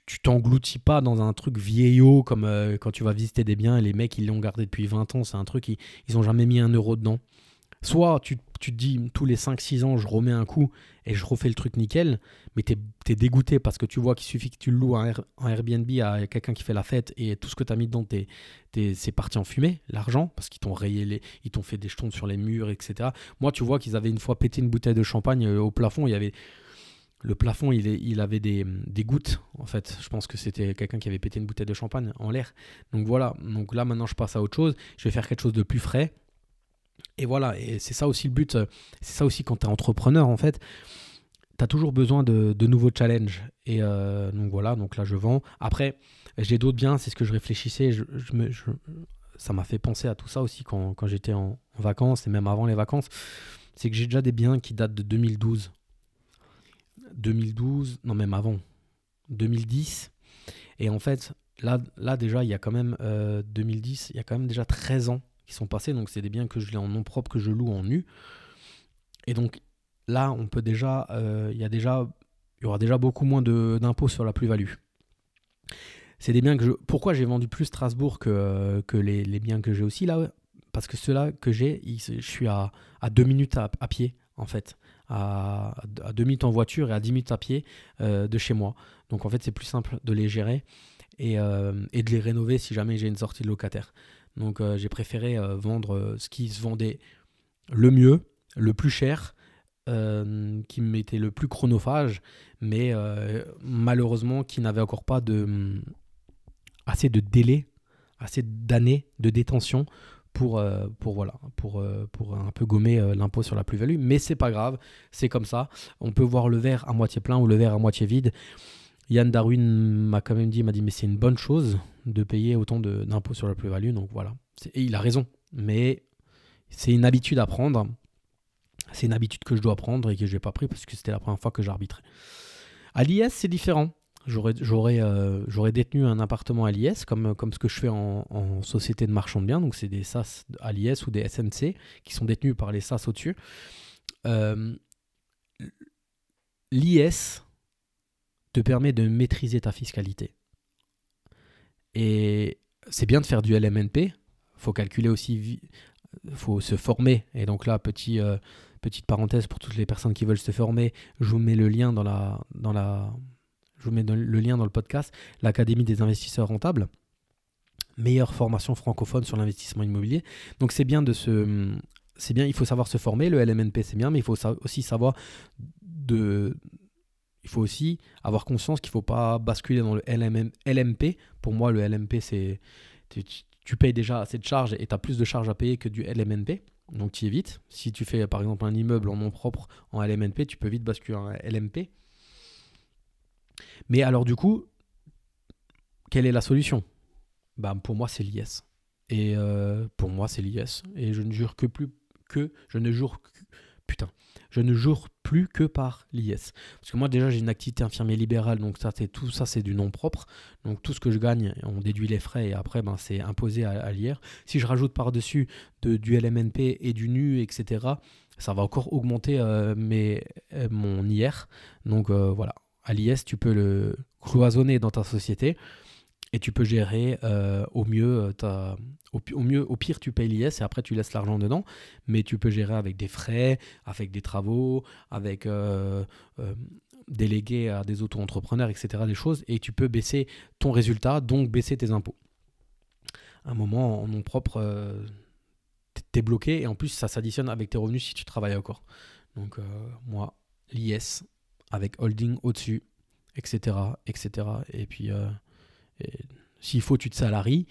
Speaker 1: tu t'engloutis pas dans un truc vieillot comme euh, quand tu vas visiter des biens et les mecs ils l'ont gardé depuis 20 ans, c'est un truc, ils, ils ont jamais mis un euro dedans. Soit tu, te dis tous les 5-6 ans, je remets un coup et je refais le truc nickel, mais tu es, dégoûté parce que tu vois qu'il suffit que tu loues en, Airbnb à quelqu'un qui fait la fête et tout ce que tu as mis dedans, c'est parti en fumée, l'argent, parce qu'ils t'ont rayé les, ils t'ont fait des jetons sur les murs, etc. Moi, tu vois qu'ils avaient une fois pété une bouteille de champagne euh, au plafond, il y avait. Le plafond, il, il avait des, des, gouttes, en fait. Je pense que c'était quelqu'un qui avait pété une bouteille de champagne en l'air. Donc voilà. Donc là, maintenant, je passe à autre chose. Je vais faire quelque chose de plus frais et voilà, et c'est ça aussi le but, euh, c'est ça aussi quand tu es entrepreneur en fait, tu as toujours besoin de, nouveaux challenges. Et euh, donc voilà, donc là je vends. Après, j'ai d'autres biens, c'est ce que je réfléchissais, je, me, ça m'a fait penser à tout ça aussi quand, j'étais en, vacances et même avant les vacances. C'est que j'ai déjà des biens qui datent de 2012. 2012, non même avant, 2010. Et en fait, là, là déjà, il y a quand même 2010, euh, il y a quand même déjà 13 ans qui sont passés. Donc, c'est des biens que je l'ai en nom propre, que je loue en nu. Et donc, là, on peut déjà, euh, il y a déjà, il y aura déjà beaucoup moins d'impôts sur la plus-value. C'est des biens que je. Pourquoi j'ai vendu plus Strasbourg que, que les, biens que j'ai aussi là? Parce que ceux-là que j'ai, je suis à, à deux minutes à, pied, en fait. À, à, deux minutes en voiture et à dix minutes à pied euh, de chez moi. Donc en fait, c'est plus simple de les gérer et, euh, et de les rénover si jamais j'ai une sortie de locataire. Donc euh, j'ai préféré euh, vendre euh, ce qui se vendait le mieux, le plus cher, qui m'était le plus chronophage, mais malheureusement qui n'avait encore pas mm, assez de délai, assez d'années de détention pour un peu gommer l'impôt sur la plus-value. Mais c'est pas grave, c'est comme ça. On peut voir le verre à moitié plein ou le verre à moitié vide. Yann Darwin m'a quand même dit, m'a dit, mais c'est une bonne chose de payer autant d'impôts sur la plus-value. Donc voilà. Et il a raison. Mais c'est une habitude à prendre. C'est une habitude que je dois prendre et que je n'ai pas pris parce que c'était la première fois que j'arbitrais. À l'IS, c'est différent. J'aurais euh, détenu un appartement à l'IS comme, comme ce que je fais en, société de marchand de biens. Donc, c'est des SAS à l'IS ou des SNC qui sont détenus par les SAS au-dessus. Euh, L'IS te permet de maîtriser ta fiscalité. Et c'est bien de faire du LMNP. faut calculer aussi, faut se former. Et donc là, euh, petite parenthèse pour toutes les personnes qui veulent se former, je vous mets le lien dans la, dans la, je vous mets le lien dans le podcast, l'Académie des investisseurs rentables, meilleure formation francophone sur l'investissement immobilier. Donc c'est bien de se, c'est bien, il faut savoir se former. Le LMNP c'est bien, mais il faut aussi savoir de il faut aussi avoir conscience qu'il ne faut pas basculer dans le LMP. Pour moi, le LMP, c'est. Tu, payes déjà assez de charges et tu as plus de charges à payer que du LMNP. Donc tu évites. Si tu fais par exemple un immeuble en nom propre en LMNP, tu peux vite basculer en LMP. Mais alors du coup, quelle est la solution? Bah, Pour moi, c'est l'IS. Et euh, pour moi, c'est l'IS. Et je ne jure que plus que. Je ne jure que. Putain je ne jure plus que par l'IS. Parce que moi déjà j'ai une activité infirmier libérale, donc ça c'est tout ça c'est du nom propre. Donc tout ce que je gagne, on déduit les frais et après ben, c'est imposé à, l'IR. Si je rajoute par-dessus de, du LMNP et du NU, etc., ça va encore augmenter euh, euh, mon IR. Donc euh, voilà, à l'IS tu peux le cloisonner dans ta société et tu peux gérer euh, au mieux euh, au, au pire tu payes l'IS et après tu laisses l'argent dedans mais tu peux gérer avec des frais avec des travaux avec euh, déléguer à des auto-entrepreneurs etc des choses et tu peux baisser ton résultat donc baisser tes impôts à un moment en nom propre t'es bloqué et en plus ça s'additionne avec tes revenus si tu travailles encore Donc moi, l'IS avec holding au-dessus, etc., etc. Et puis, s'il faut, tu te salaries.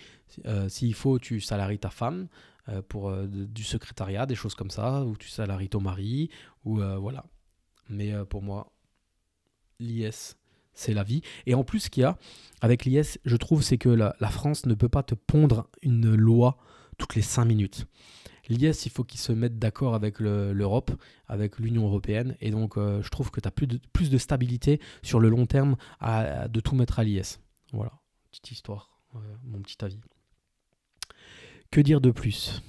Speaker 1: S'il faut, tu salaries ta femme pour du secrétariat, des choses comme ça, ou tu salaries ton mari, ou voilà. Mais pour moi, l'IS, c'est la vie. Et en plus, ce qu'il y a avec l'IS, je trouve, c'est que la, France ne peut pas te pondre une loi toutes les 5 minutes. L'IS, il faut qu'ils se mettent d'accord avec l'Europe, avec l'Union européenne. Et donc, euh, je trouve que tu as plus de, plus de stabilité sur le long terme à, de tout mettre à l'IS. Voilà, petite histoire, euh, mon petit avis. Que dire de plus?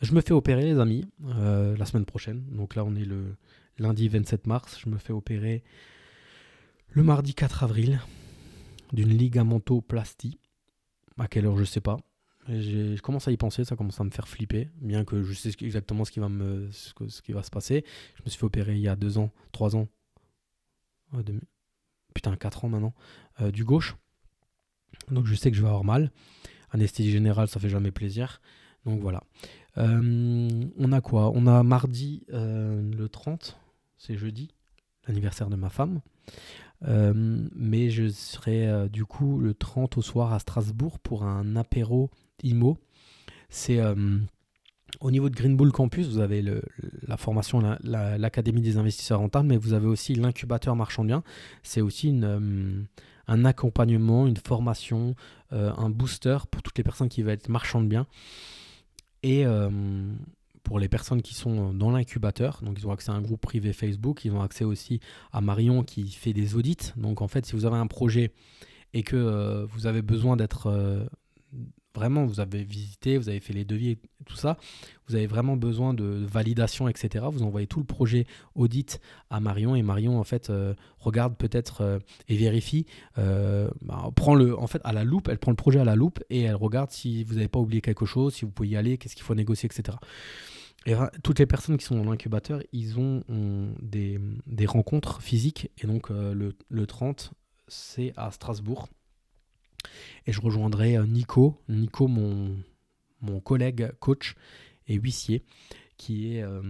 Speaker 1: Je me fais opérer, les amis, euh, la semaine prochaine. Donc là, on est le lundi 27 mars. Je me fais opérer le mardi 4 avril d'une ligamentoplastie. À quelle heure, je sais pas. Je commence à y penser, ça commence à me faire flipper, bien que je sais exactement ce qui va, se passer. Je me suis fait opérer il y a deux ans, trois ans, putain, quatre ans maintenant, euh, du gauche. Donc je sais que je vais avoir mal. Anesthésie générale, ça fait jamais plaisir. Donc voilà. Euh, on a quoi? On a mardi euh, le 30, c'est jeudi, l'anniversaire de ma femme. mais je serai du coup le 30 au soir à Strasbourg pour un apéro IMO. C'est euh, au niveau de Green Bull Campus, vous avez la formation, l'Académie des investisseurs rentables, mais vous avez aussi l'incubateur marchand bien. C'est aussi une, euh, un accompagnement, une formation, euh, un booster pour toutes les personnes qui veulent être marchands de biens. Et pour les personnes qui sont dans l'incubateur, donc ils ont accès à un groupe privé Facebook, ils ont accès aussi à Marion qui fait des audits. Donc en fait, si vous avez un projet et que vous avez besoin d'être vraiment, vous avez visité, vous avez fait les devis tout ça, vous avez vraiment besoin de validation, etc. Vous envoyez tout le projet audit à Marion et Marion, en fait, euh, regarde peut-être euh, et vérifie, euh, bah, prend le, en fait, à la loupe, elle prend le projet à la loupe et elle regarde si vous n'avez pas oublié quelque chose, si vous pouvez y aller, qu'est-ce qu'il faut négocier, etc. Et toutes les personnes qui sont dans l'incubateur, ils ont, des, rencontres physiques. Et donc, le 30, c'est à Strasbourg. Et je rejoindrai euh, Nico, Nico mon, mon collègue coach et huissier, qui est... Euh,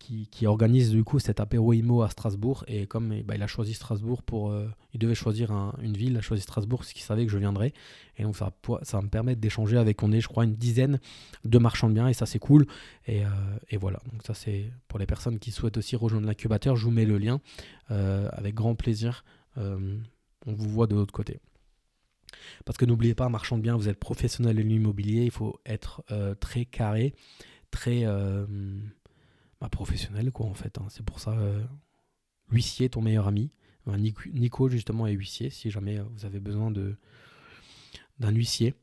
Speaker 1: qui, qui, organise du coup cet apéro IMO à Strasbourg. Et comme eh ben, il a choisi Strasbourg pour. Euh, il devait choisir une ville, il a choisi Strasbourg parce qu'il savait que je viendrais. Et donc ça, ça va me permettre d'échanger avec, on est je crois, une dizaine de marchands de biens et ça c'est cool. Et, et, voilà, donc ça c'est pour les personnes qui souhaitent aussi rejoindre l'incubateur, je vous mets le lien avec grand plaisir. on vous voit de l'autre côté. Parce que n'oubliez pas, marchand de biens, vous êtes professionnel de l'immobilier, il faut être euh, très carré, très euh, bah, professionnel, quoi, en fait. Hein. C'est pour ça, euh, huissier, ton meilleur ami. Nico, justement, est huissier. Si jamais vous avez besoin de, d'un huissier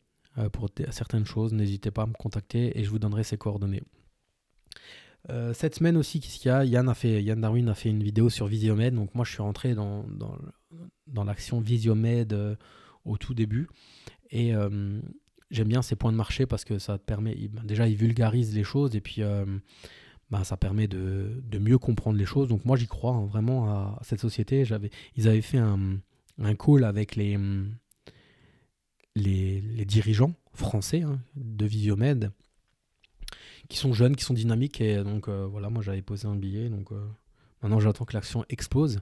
Speaker 1: pour certaines choses, n'hésitez pas à me contacter et je vous donnerai ses coordonnées. cette semaine aussi, qu'est-ce qu'il y a? Yann, a fait, Yann Darwin a fait une vidéo sur Visiomed. Donc moi, je suis rentré dans, dans, dans l'action Visiomed au tout début. Et euh, j'aime bien ces points de marché parce que ça te permet, ben, déjà, ils vulgarisent les choses et puis euh, ben, ça permet de, de, mieux comprendre les choses. Donc moi, j'y crois hein, vraiment à, cette société. J'avais, ils avaient fait un, un call avec les, les, les dirigeants français hein, de Visiomed qui sont jeunes, qui sont dynamiques. Et donc euh, voilà, moi j'avais posé un billet. Donc maintenant j'attends que l'action explose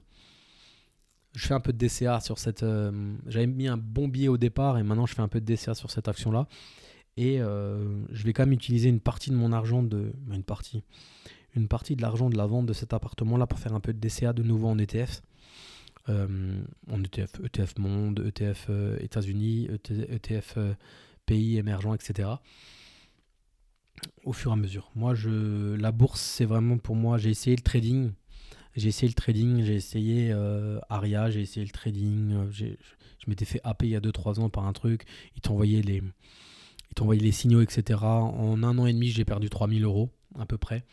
Speaker 1: je fais un peu de DCA sur cette. Euh, j'avais mis un bon billet au départ et maintenant je fais un peu de DCA sur cette action-là. Et euh, je vais quand même utiliser une partie de mon argent de. Bah, une partie. Une partie de l'argent de la vente de cet appartement-là pour faire un peu de DCA de nouveau en ETF. Euh, en ETF, ETF Monde, ETF États-Unis, ETF e pays émergents, etc. Au fur et à mesure. Moi, je, la bourse, c'est vraiment pour moi. J'ai essayé le trading j'ai essayé le trading, j'ai essayé euh, Aria, j'ai essayé le trading. Euh, je m'étais fait happer il y a 2-3 ans par un truc. Ils t'envoyaient les, les signaux, etc. En un an et demi, j'ai perdu 3000 euros à peu près.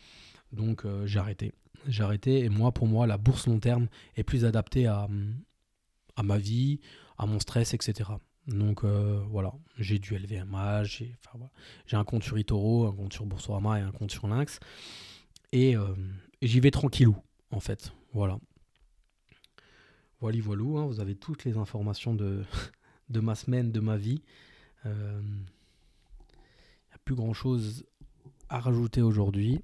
Speaker 1: Donc euh, j'ai arrêté. J'ai arrêté. Et moi, pour moi, la bourse long terme est plus adaptée à, à ma vie, à mon stress, etc. Donc voilà, j'ai du LVMH, j'ai un compte sur Itoro, un compte sur Boursorama et un compte sur Lynx. Et j'y vais tranquillou en fait. Voilà. Voilà, voilà, hein, vous avez toutes les informations de, ma semaine, de ma vie. Il euh, n'y a plus grand chose à rajouter aujourd'hui.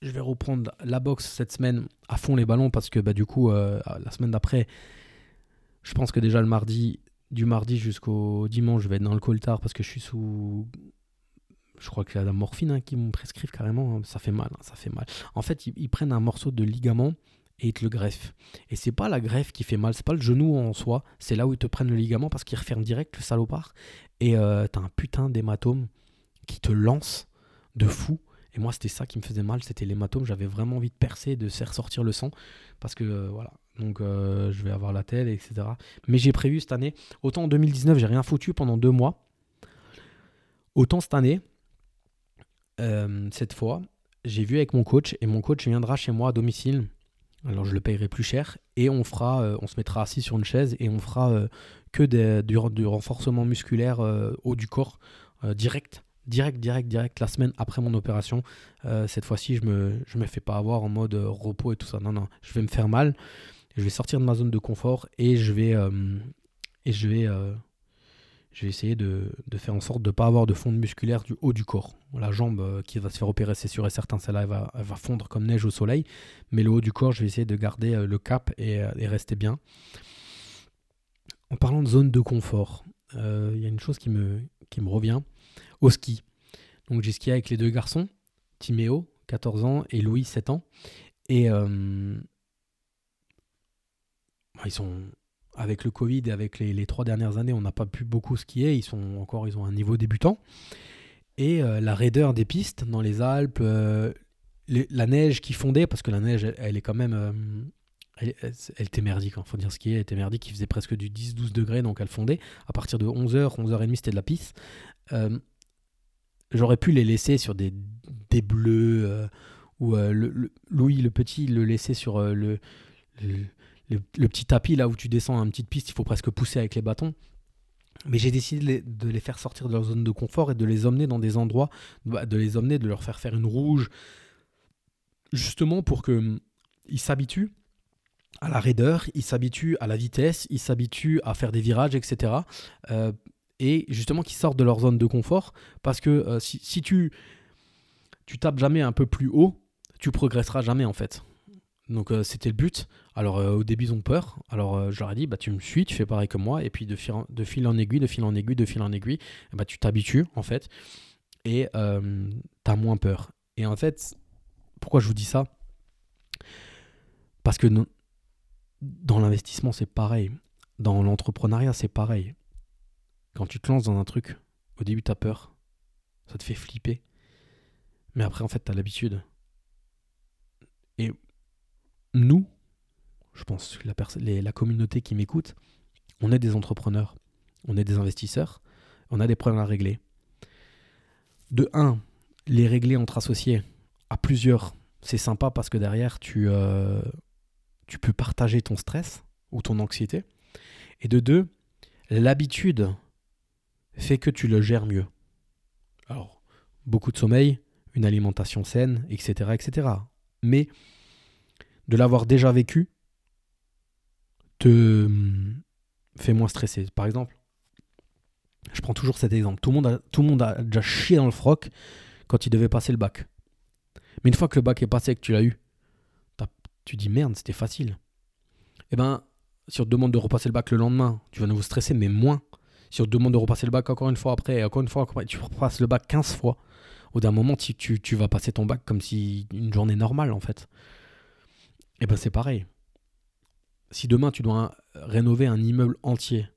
Speaker 1: je vais reprendre la boxe cette semaine à fond les ballons parce que bah, du coup, euh, la semaine d'après, je pense que déjà le mardi, du mardi jusqu'au dimanche, je vais être dans le coltard parce que je suis sous. Je crois a de la morphine hein, qui me prescrivent carrément. Hein. Ça fait mal, hein, ça fait mal. En fait, ils, prennent un morceau de ligament et ils te le greffent. Et c'est pas la greffe qui fait mal, c'est pas le genou en soi, c'est là où ils te prennent le ligament parce qu'ils referment direct le salopard. Et euh, t'as un putain d'hématome qui te lance de fou. Et moi, c'était ça qui me faisait mal, c'était l'hématome. J'avais vraiment envie de percer, de faire sortir le sang. Parce que, euh, voilà. Donc, euh, je vais avoir la telle, etc. Mais j'ai prévu cette année. Autant en 2019, j'ai rien foutu pendant deux mois. Autant cette année, euh, cette fois, j'ai vu avec mon coach. Et mon coach viendra chez moi à domicile. Alors, je le payerai plus cher. Et on fera, on se mettra assis sur une chaise et on fera que des, du, du, renforcement musculaire haut du corps direct direct, direct, direct, la semaine après mon opération. Euh, cette fois-ci, je me, je me fais pas avoir en mode euh, repos et tout ça. Non, non, je vais me faire mal. Je vais sortir de ma zone de confort et je vais, euh, et je vais, je vais essayer de, de, faire en sorte de ne pas avoir de fonte musculaire du haut du corps. La jambe qui va se faire opérer, c'est sûr et certain, celle-là, elle va, va, fondre comme neige au soleil. Mais le haut du corps, je vais essayer de garder le cap et, et rester bien. En parlant de zone de confort, il y a une chose qui me, qui me revient au ski. Donc j'ai skié avec les deux garçons, Timéo, 14 ans, et Louis, 7 ans. Et euh, ils sont avec le Covid et avec les, trois dernières années, on n'a pas pu beaucoup skier. Ils sont encore, ils ont un niveau débutant. Et euh, la raideur des pistes dans les Alpes, euh, la neige qui fondait, parce que la neige, elle, est quand même, elle, était merdique. Il hein, faut dire ce qui est, elle était merdique. Il faisait presque du 10-12 degrés, donc elle fondait. À partir de 11h, 11h30, c'était de la piste j'aurais pu les laisser sur des, des bleus euh, ou euh, Louis le petit le laisser sur euh, le, le, petit tapis là où tu descends une petite piste, il faut presque pousser avec les bâtons. Mais j'ai décidé de les, faire sortir de leur zone de confort et de les emmener dans des endroits, bah, de les emmener, de leur faire faire une rouge, justement pour qu'ils hum, s'habituent à la raideur, ils s'habituent à la vitesse, ils s'habituent à faire des virages, etc et justement qui sortent de leur zone de confort parce que euh, si, tu tu tapes jamais un peu plus haut, tu progresseras jamais en fait. Donc euh, c'était le but. Alors euh, au début ils ont peur. Alors je leur ai dit bah tu me suis, tu fais pareil que moi et puis de fil en, aiguille, de fil en aiguille, de fil en aiguille, bah tu t'habitues en fait et tu as moins peur. Et en fait, pourquoi je vous dis ça? Parce que dans l'investissement c'est pareil, dans l'entrepreneuriat c'est pareil. Quand tu te lances dans un truc, au début, tu as peur. Ça te fait flipper. Mais après, en fait, tu as l'habitude. Et nous, je pense la communauté qui m'écoute, on est des entrepreneurs, on est des investisseurs, on a des problèmes à régler. De un, les régler entre associés à plusieurs, c'est sympa parce que derrière, tu, euh, tu peux partager ton stress ou ton anxiété. Et de deux, l'habitude fait que tu le gères mieux. Alors, beaucoup de sommeil, une alimentation saine, etc. etc. Mais de l'avoir déjà vécu te hum, fait moins stresser. Par exemple, je prends toujours cet exemple. Tout le monde a, tout le monde a déjà chié dans le froc quand il devait passer le bac. Mais une fois que le bac est passé et que tu l'as eu, tu dis merde, c'était facile. Eh ben, si on te demande de repasser le bac le lendemain, tu vas nous stresser, mais moins si on te demande de repasser le bac encore une fois après, encore une fois, tu repasses le bac 15 fois, au d'un moment, tu, tu, vas passer ton bac comme si une journée normale, en fait. Et eh ben c'est pareil. Si demain, tu dois rénover un immeuble entier,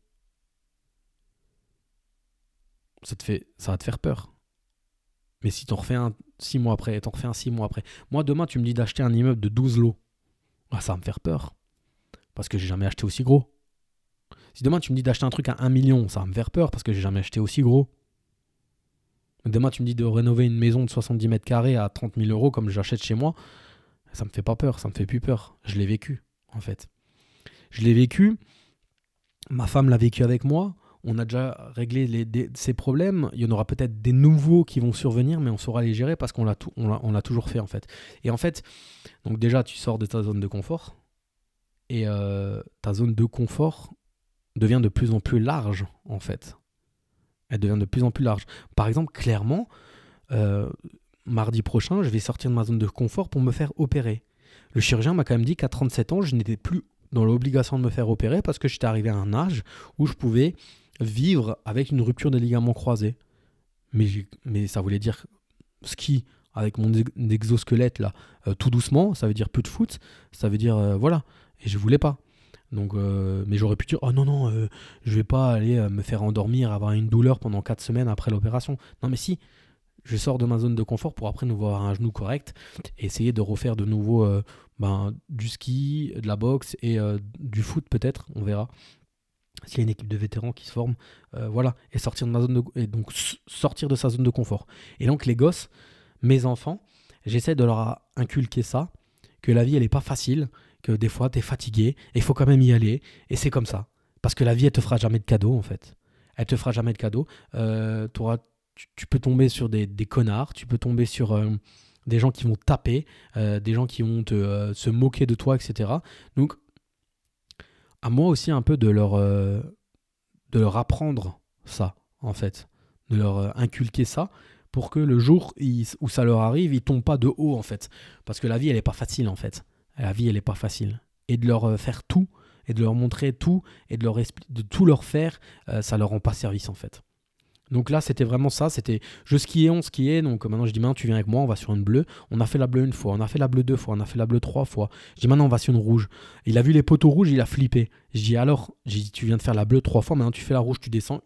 Speaker 1: ça, te fait, ça va te faire peur. Mais si t'en refais un 6 mois après, t'en refais un 6 mois après. Moi, demain, tu me dis d'acheter un immeuble de 12 lots. Ah, ça va me faire peur. Parce que j'ai jamais acheté aussi gros. Si demain tu me dis d'acheter un truc à 1 million, ça va me faire peur parce que j'ai jamais acheté aussi gros. Demain tu me dis de rénover une maison de 70 mètres carrés à 30 000 euros comme j'achète chez moi, ça me fait pas peur, ça me fait plus peur. Je l'ai vécu en fait. Je l'ai vécu, ma femme l'a vécu avec moi, on a déjà réglé ces problèmes. Il y en aura peut-être des nouveaux qui vont survenir, mais on saura les gérer parce qu'on l'a, on l'a, toujours fait en fait. Et en fait, donc déjà, tu sors de ta zone de confort. Et euh, ta zone de confort, devient de plus en plus large, en fait. Elle devient de plus en plus large. Par exemple, clairement, euh, mardi prochain, je vais sortir de ma zone de confort pour me faire opérer. Le chirurgien m'a quand même dit qu'à 37 ans, je n'étais plus dans l'obligation de me faire opérer parce que j'étais arrivé à un âge où je pouvais vivre avec une rupture des ligaments croisés. Mais, mais ça voulait dire ski avec mon exosquelette là, euh, tout doucement, ça veut dire peu de foot, ça veut dire euh, voilà. Et je voulais pas. Donc, euh, mais j'aurais pu dire oh non non, je vais pas aller me faire endormir, avoir une douleur pendant 4 semaines après l'opération. Non mais si, je sors de ma zone de confort pour après nous voir un genou correct et essayer de refaire de nouveau ben, du ski, de la boxe et du foot peut-être, on verra s'il y a une équipe de vétérans qui se forme, voilà, et sortir de ma zone de, et donc sortir de sa zone de confort. Et donc les gosses, mes enfants, j'essaie de leur inculquer ça, que la vie elle n'est pas facile, que des fois tu es fatigué, et il faut quand même y aller, et c'est comme ça. Parce que la vie elle te fera jamais de cadeaux en fait. Elle te fera jamais de cadeaux. Euh, tu, peux tomber sur des, connards, tu peux tomber sur euh, des gens qui vont taper, euh, des gens qui vont te, se moquer de toi, etc. Donc à moi aussi un peu de leur, de leur apprendre ça, en fait, de leur inculquer ça, pour que le jour où ça leur arrive, ils tombent pas de haut en fait. Parce que la vie, elle n'est pas facile en fait. La vie, elle n'est pas facile. Et de leur euh, faire tout, et de leur montrer tout, et de, leur de tout leur faire, euh, ça leur rend pas service en fait. Donc là, c'était vraiment ça. C'était je skiais, on skiait. Donc maintenant, je dis maintenant, tu viens avec moi, on va sur une bleue. On a fait la bleue une fois, on a fait la bleue deux fois, on a fait la bleue trois fois. Je dis maintenant, on va sur une rouge. Il a vu les poteaux rouges, il a flippé. Je dis alors, j'ai dit, tu viens de faire la bleue trois fois, maintenant tu fais la rouge, tu descends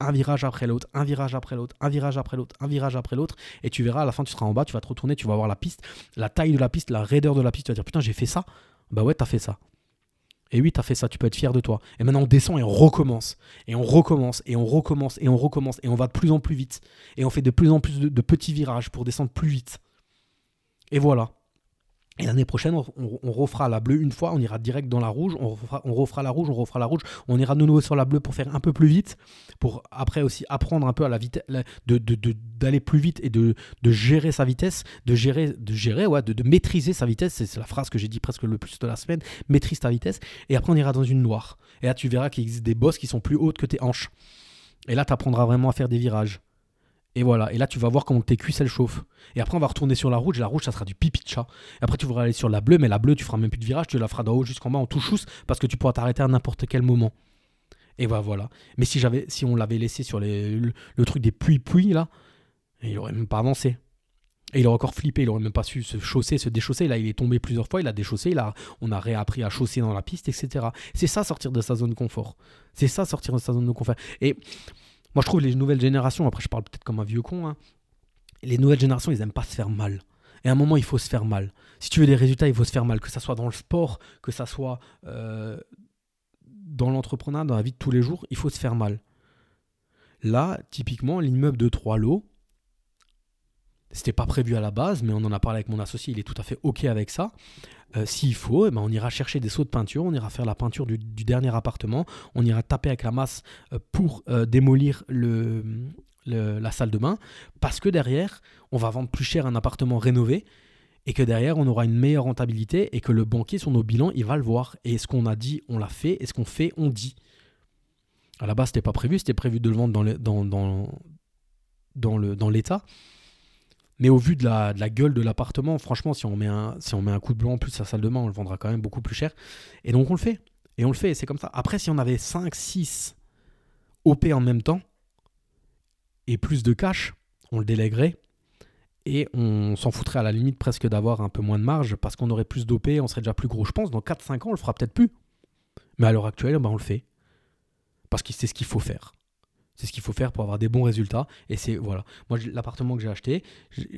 Speaker 1: un virage après l'autre, un virage après l'autre, un virage après l'autre, un virage après l'autre, et tu verras à la fin tu seras en bas, tu vas te retourner, tu vas voir la piste, la taille de la piste, la raideur de la piste, tu vas dire putain j'ai fait ça, bah ouais t'as fait ça. Et oui, t'as fait ça, tu peux être fier de toi. Et maintenant on descend et on recommence, et on recommence, et on recommence, et on recommence, et on va de plus en plus vite, et on fait de plus en plus de petits virages pour descendre plus vite. Et voilà. Et l'année prochaine, on, refera la bleue une fois, on ira direct dans la rouge, on refera, la rouge, on refera la rouge, on ira de nouveau sur la bleue pour faire un peu plus vite, pour après aussi apprendre un peu à la vitesse, d'aller plus vite et de, gérer sa vitesse, de gérer, de gérer, ouais, de, maîtriser sa vitesse, c'est la phrase que j'ai dit presque le plus de la semaine, maîtrise ta vitesse, et après on ira dans une noire. Et là tu verras qu'il existe des bosses qui sont plus hautes que tes hanches. Et là tu apprendras vraiment à faire des virages. Et voilà, et là tu vas voir comment tes cuisses elles chauffent. Et après on va retourner sur la rouge, la rouge ça sera du pipi de chat. Et après tu voudras aller sur la bleue, mais la bleue tu feras même plus de virage, tu la feras d'en haut jusqu'en bas en tout chousse, parce que tu pourras t'arrêter à n'importe quel moment. Et voilà, voilà. Mais si j'avais, si on l'avait laissé sur le, truc des puits-puits là, il aurait même pas avancé. Et il aurait encore flippé, il aurait même pas su se chausser, se déchausser. Là, il est tombé plusieurs fois, il a déchaussé, on a réappris à chausser dans la piste, etc. C'est ça sortir de sa zone de confort. C'est ça sortir de sa zone de confort. Et moi, je trouve les nouvelles générations, après je parle peut-être comme un vieux con, hein, les nouvelles générations, ils n'aiment pas se faire mal. Et à un moment, il faut se faire mal. Si tu veux des résultats, il faut se faire mal. Que ça soit dans le sport, que ça soit euh, dans l'entrepreneuriat, dans la vie de tous les jours, il faut se faire mal. Là, typiquement, l'immeuble de trois lots, c'était pas prévu à la base, mais on en a parlé avec mon associé, il est tout à fait OK avec ça. Euh, s'il faut, eh ben on ira chercher des seaux de peinture, on ira faire la peinture du, dernier appartement, on ira taper avec la masse euh, pour démolir le, la salle de bain, parce que derrière, on va vendre plus cher un appartement rénové et que derrière, on aura une meilleure rentabilité et que le banquier, sur nos bilans, il va le voir. Et ce qu'on a dit, on l'a fait, et ce qu'on fait, on dit. À la base, c'était pas prévu, c'était prévu de le vendre dans, dans, dans l'état. Mais au vu de la, gueule de l'appartement, franchement, si on, met un, coup de blanc en plus à la salle de bain, on le vendra quand même beaucoup plus cher. Et donc on le fait. Et on le fait, et c'est comme ça. Après, si on avait 5, 6 OP en même temps, et plus de cash, on le délèguerait et on s'en foutrait à la limite presque d'avoir un peu moins de marge parce qu'on aurait plus d'OP, on serait déjà plus gros. Je pense dans 4-5 ans, on le fera peut-être plus. Mais à l'heure actuelle, ben, on le fait. Parce que c'est ce qu'il faut faire. C'est ce qu'il faut faire pour avoir des bons résultats. Et c'est voilà. Moi, l'appartement que j'ai acheté,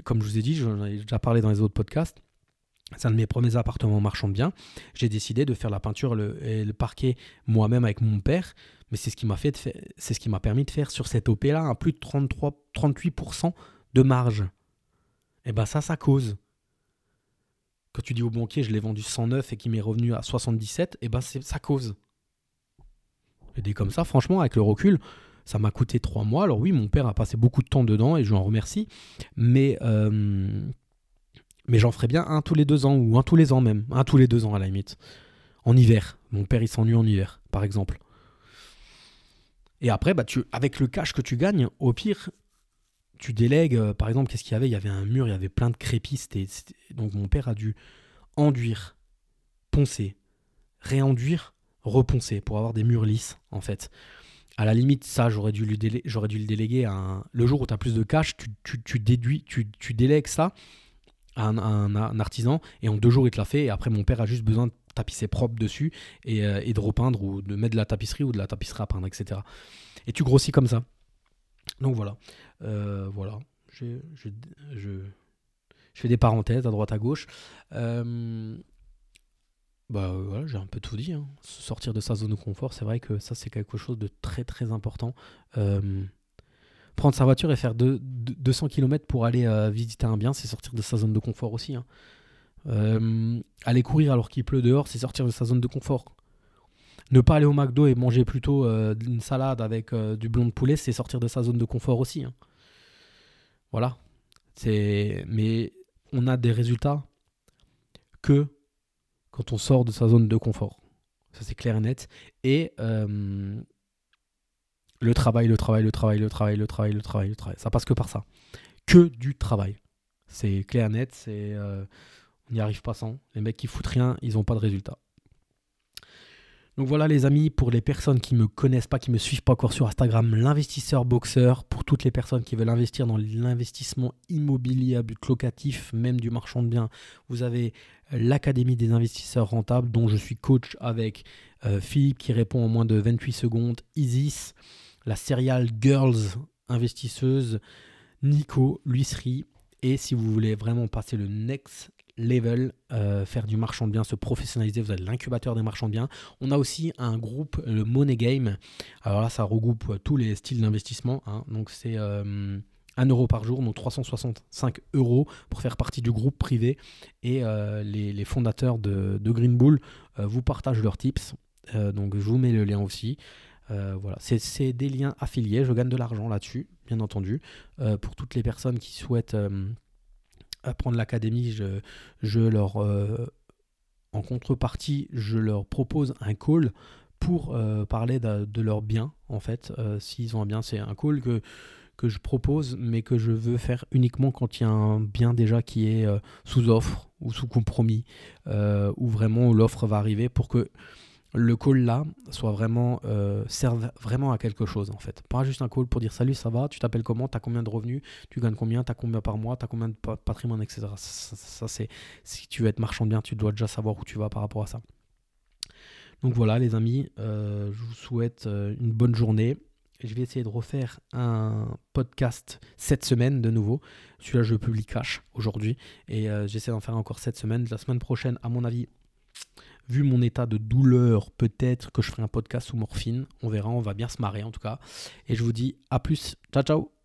Speaker 1: comme je vous ai dit, j'en ai déjà parlé dans les autres podcasts. C'est un de mes premiers appartements marchand bien. J'ai décidé de faire la peinture et le parquet moi-même avec mon père mais c'est ce qui m'a fait, c'est ce qui m'a permis de faire sur cette OP là un plus de 33, 38% de marge. Et eh ben ça, ça cause. Quand tu dis au banquier, je l'ai vendu 109 et qu'il m'est revenu à 77, et eh ben c'est ça cause. Et des comme ça, franchement, avec le recul, ça m'a coûté 3 mois. Alors oui, mon père a passé beaucoup de temps dedans et je lui en remercie. Mais, euh, mais j'en ferai bien un tous les deux ans ou un tous les ans même. Un tous les deux ans à la limite. En hiver. Mon père, il s'ennuie en hiver, par exemple. Et après, bah, avec le cash que tu gagnes, au pire, tu délègues, euh, par exemple, qu'est-ce qu'il y avait? Il y avait un mur, il y avait plein de crépis. Donc mon père a dû enduire, poncer, réenduire, reponcer pour avoir des murs lisses, en fait. À la limite, ça, j'aurais dû, le déléguer à un... Le jour où tu as plus de cash, tu, déduis, tu, délègues ça à un, artisan et en deux jours, il te l'a fait. Et après, mon père a juste besoin de tapisser propre dessus et, euh, de repeindre ou de mettre de la tapisserie ou de la tapisserie à peindre, etc. Et tu grossis comme ça. Donc voilà. Euh, voilà. Je, je, je, fais des parenthèses à droite à gauche. Euh, bah voilà, j'ai un peu tout dit. Hein. Sortir de sa zone de confort, c'est vrai que ça c'est quelque chose de très très important. Euh, prendre sa voiture et faire 200 km pour aller visiter un bien, c'est sortir de sa zone de confort aussi. Hein. aller courir alors qu'il pleut dehors, c'est sortir de sa zone de confort. Ne pas aller au McDo et manger plutôt euh, une salade avec euh, du blond de poulet, c'est sortir de sa zone de confort aussi. Hein. Voilà. Mais on a des résultats que quand on sort de sa zone de confort. Ça, c'est clair et net. Et euh, le travail, le travail, le travail, le travail, le travail, le travail, le travail. Ça passe que par ça. Que du travail. C'est clair et net. C'est, on n'y arrive pas sans. Les mecs qui foutent rien, ils n'ont pas de résultats. Donc voilà les amis, pour les personnes qui ne me connaissent pas, qui ne me suivent pas encore sur Instagram, l'investisseur boxeur, pour toutes les personnes qui veulent investir dans l'investissement immobilier but locatif, même du marchand de biens, vous avez l'Académie des investisseurs rentables dont je suis coach avec euh, Philippe qui répond en moins de 28 secondes, Isis, la serial Girls investisseuse, Nico, Luisserie, et si vous voulez vraiment passer le next level, euh, faire du marchand de biens, se professionnaliser, vous êtes l'incubateur des marchands de biens. On a aussi un groupe, le Money Game. Alors là, ça regroupe euh, tous les styles d'investissement. Hein. Donc c'est 1 euh, euro par jour, donc 365 euros pour faire partie du groupe privé. Et les, fondateurs de, Green Bull vous partagent leurs tips. donc je vous mets le lien aussi. voilà, c'est des liens affiliés. Je gagne de l'argent là-dessus, bien entendu. pour toutes les personnes qui souhaitent prendre l'académie, je, leur, euh, en contrepartie, je leur propose un call pour euh, parler de, de leurs biens, en fait. Euh, s'ils ont un bien, c'est un call que, que je propose, mais que je veux faire uniquement quand il y a un bien déjà qui est sous offre ou sous compromis, ou vraiment l'offre va arriver pour que le call là soit vraiment euh, serve vraiment à quelque chose en fait. Pas juste un call pour dire salut, ça va, tu t'appelles comment, tu as combien de revenus, tu gagnes combien, tu as combien par mois, tu as combien de patrimoine, etc. Ça, c'est si tu veux être marchand de biens, tu dois déjà savoir où tu vas par rapport à ça. Donc voilà les amis, euh, je vous souhaite euh, une bonne journée. Je vais essayer de refaire un podcast cette semaine de nouveau. Celui-là, je publie cash aujourd'hui. Et j'essaie d'en faire encore cette semaine. La semaine prochaine, à mon avis, vu mon état de douleur, peut-être que je ferai un podcast sous morphine. On verra, on va bien se marrer en tout cas. Et je vous dis à plus. Ciao, ciao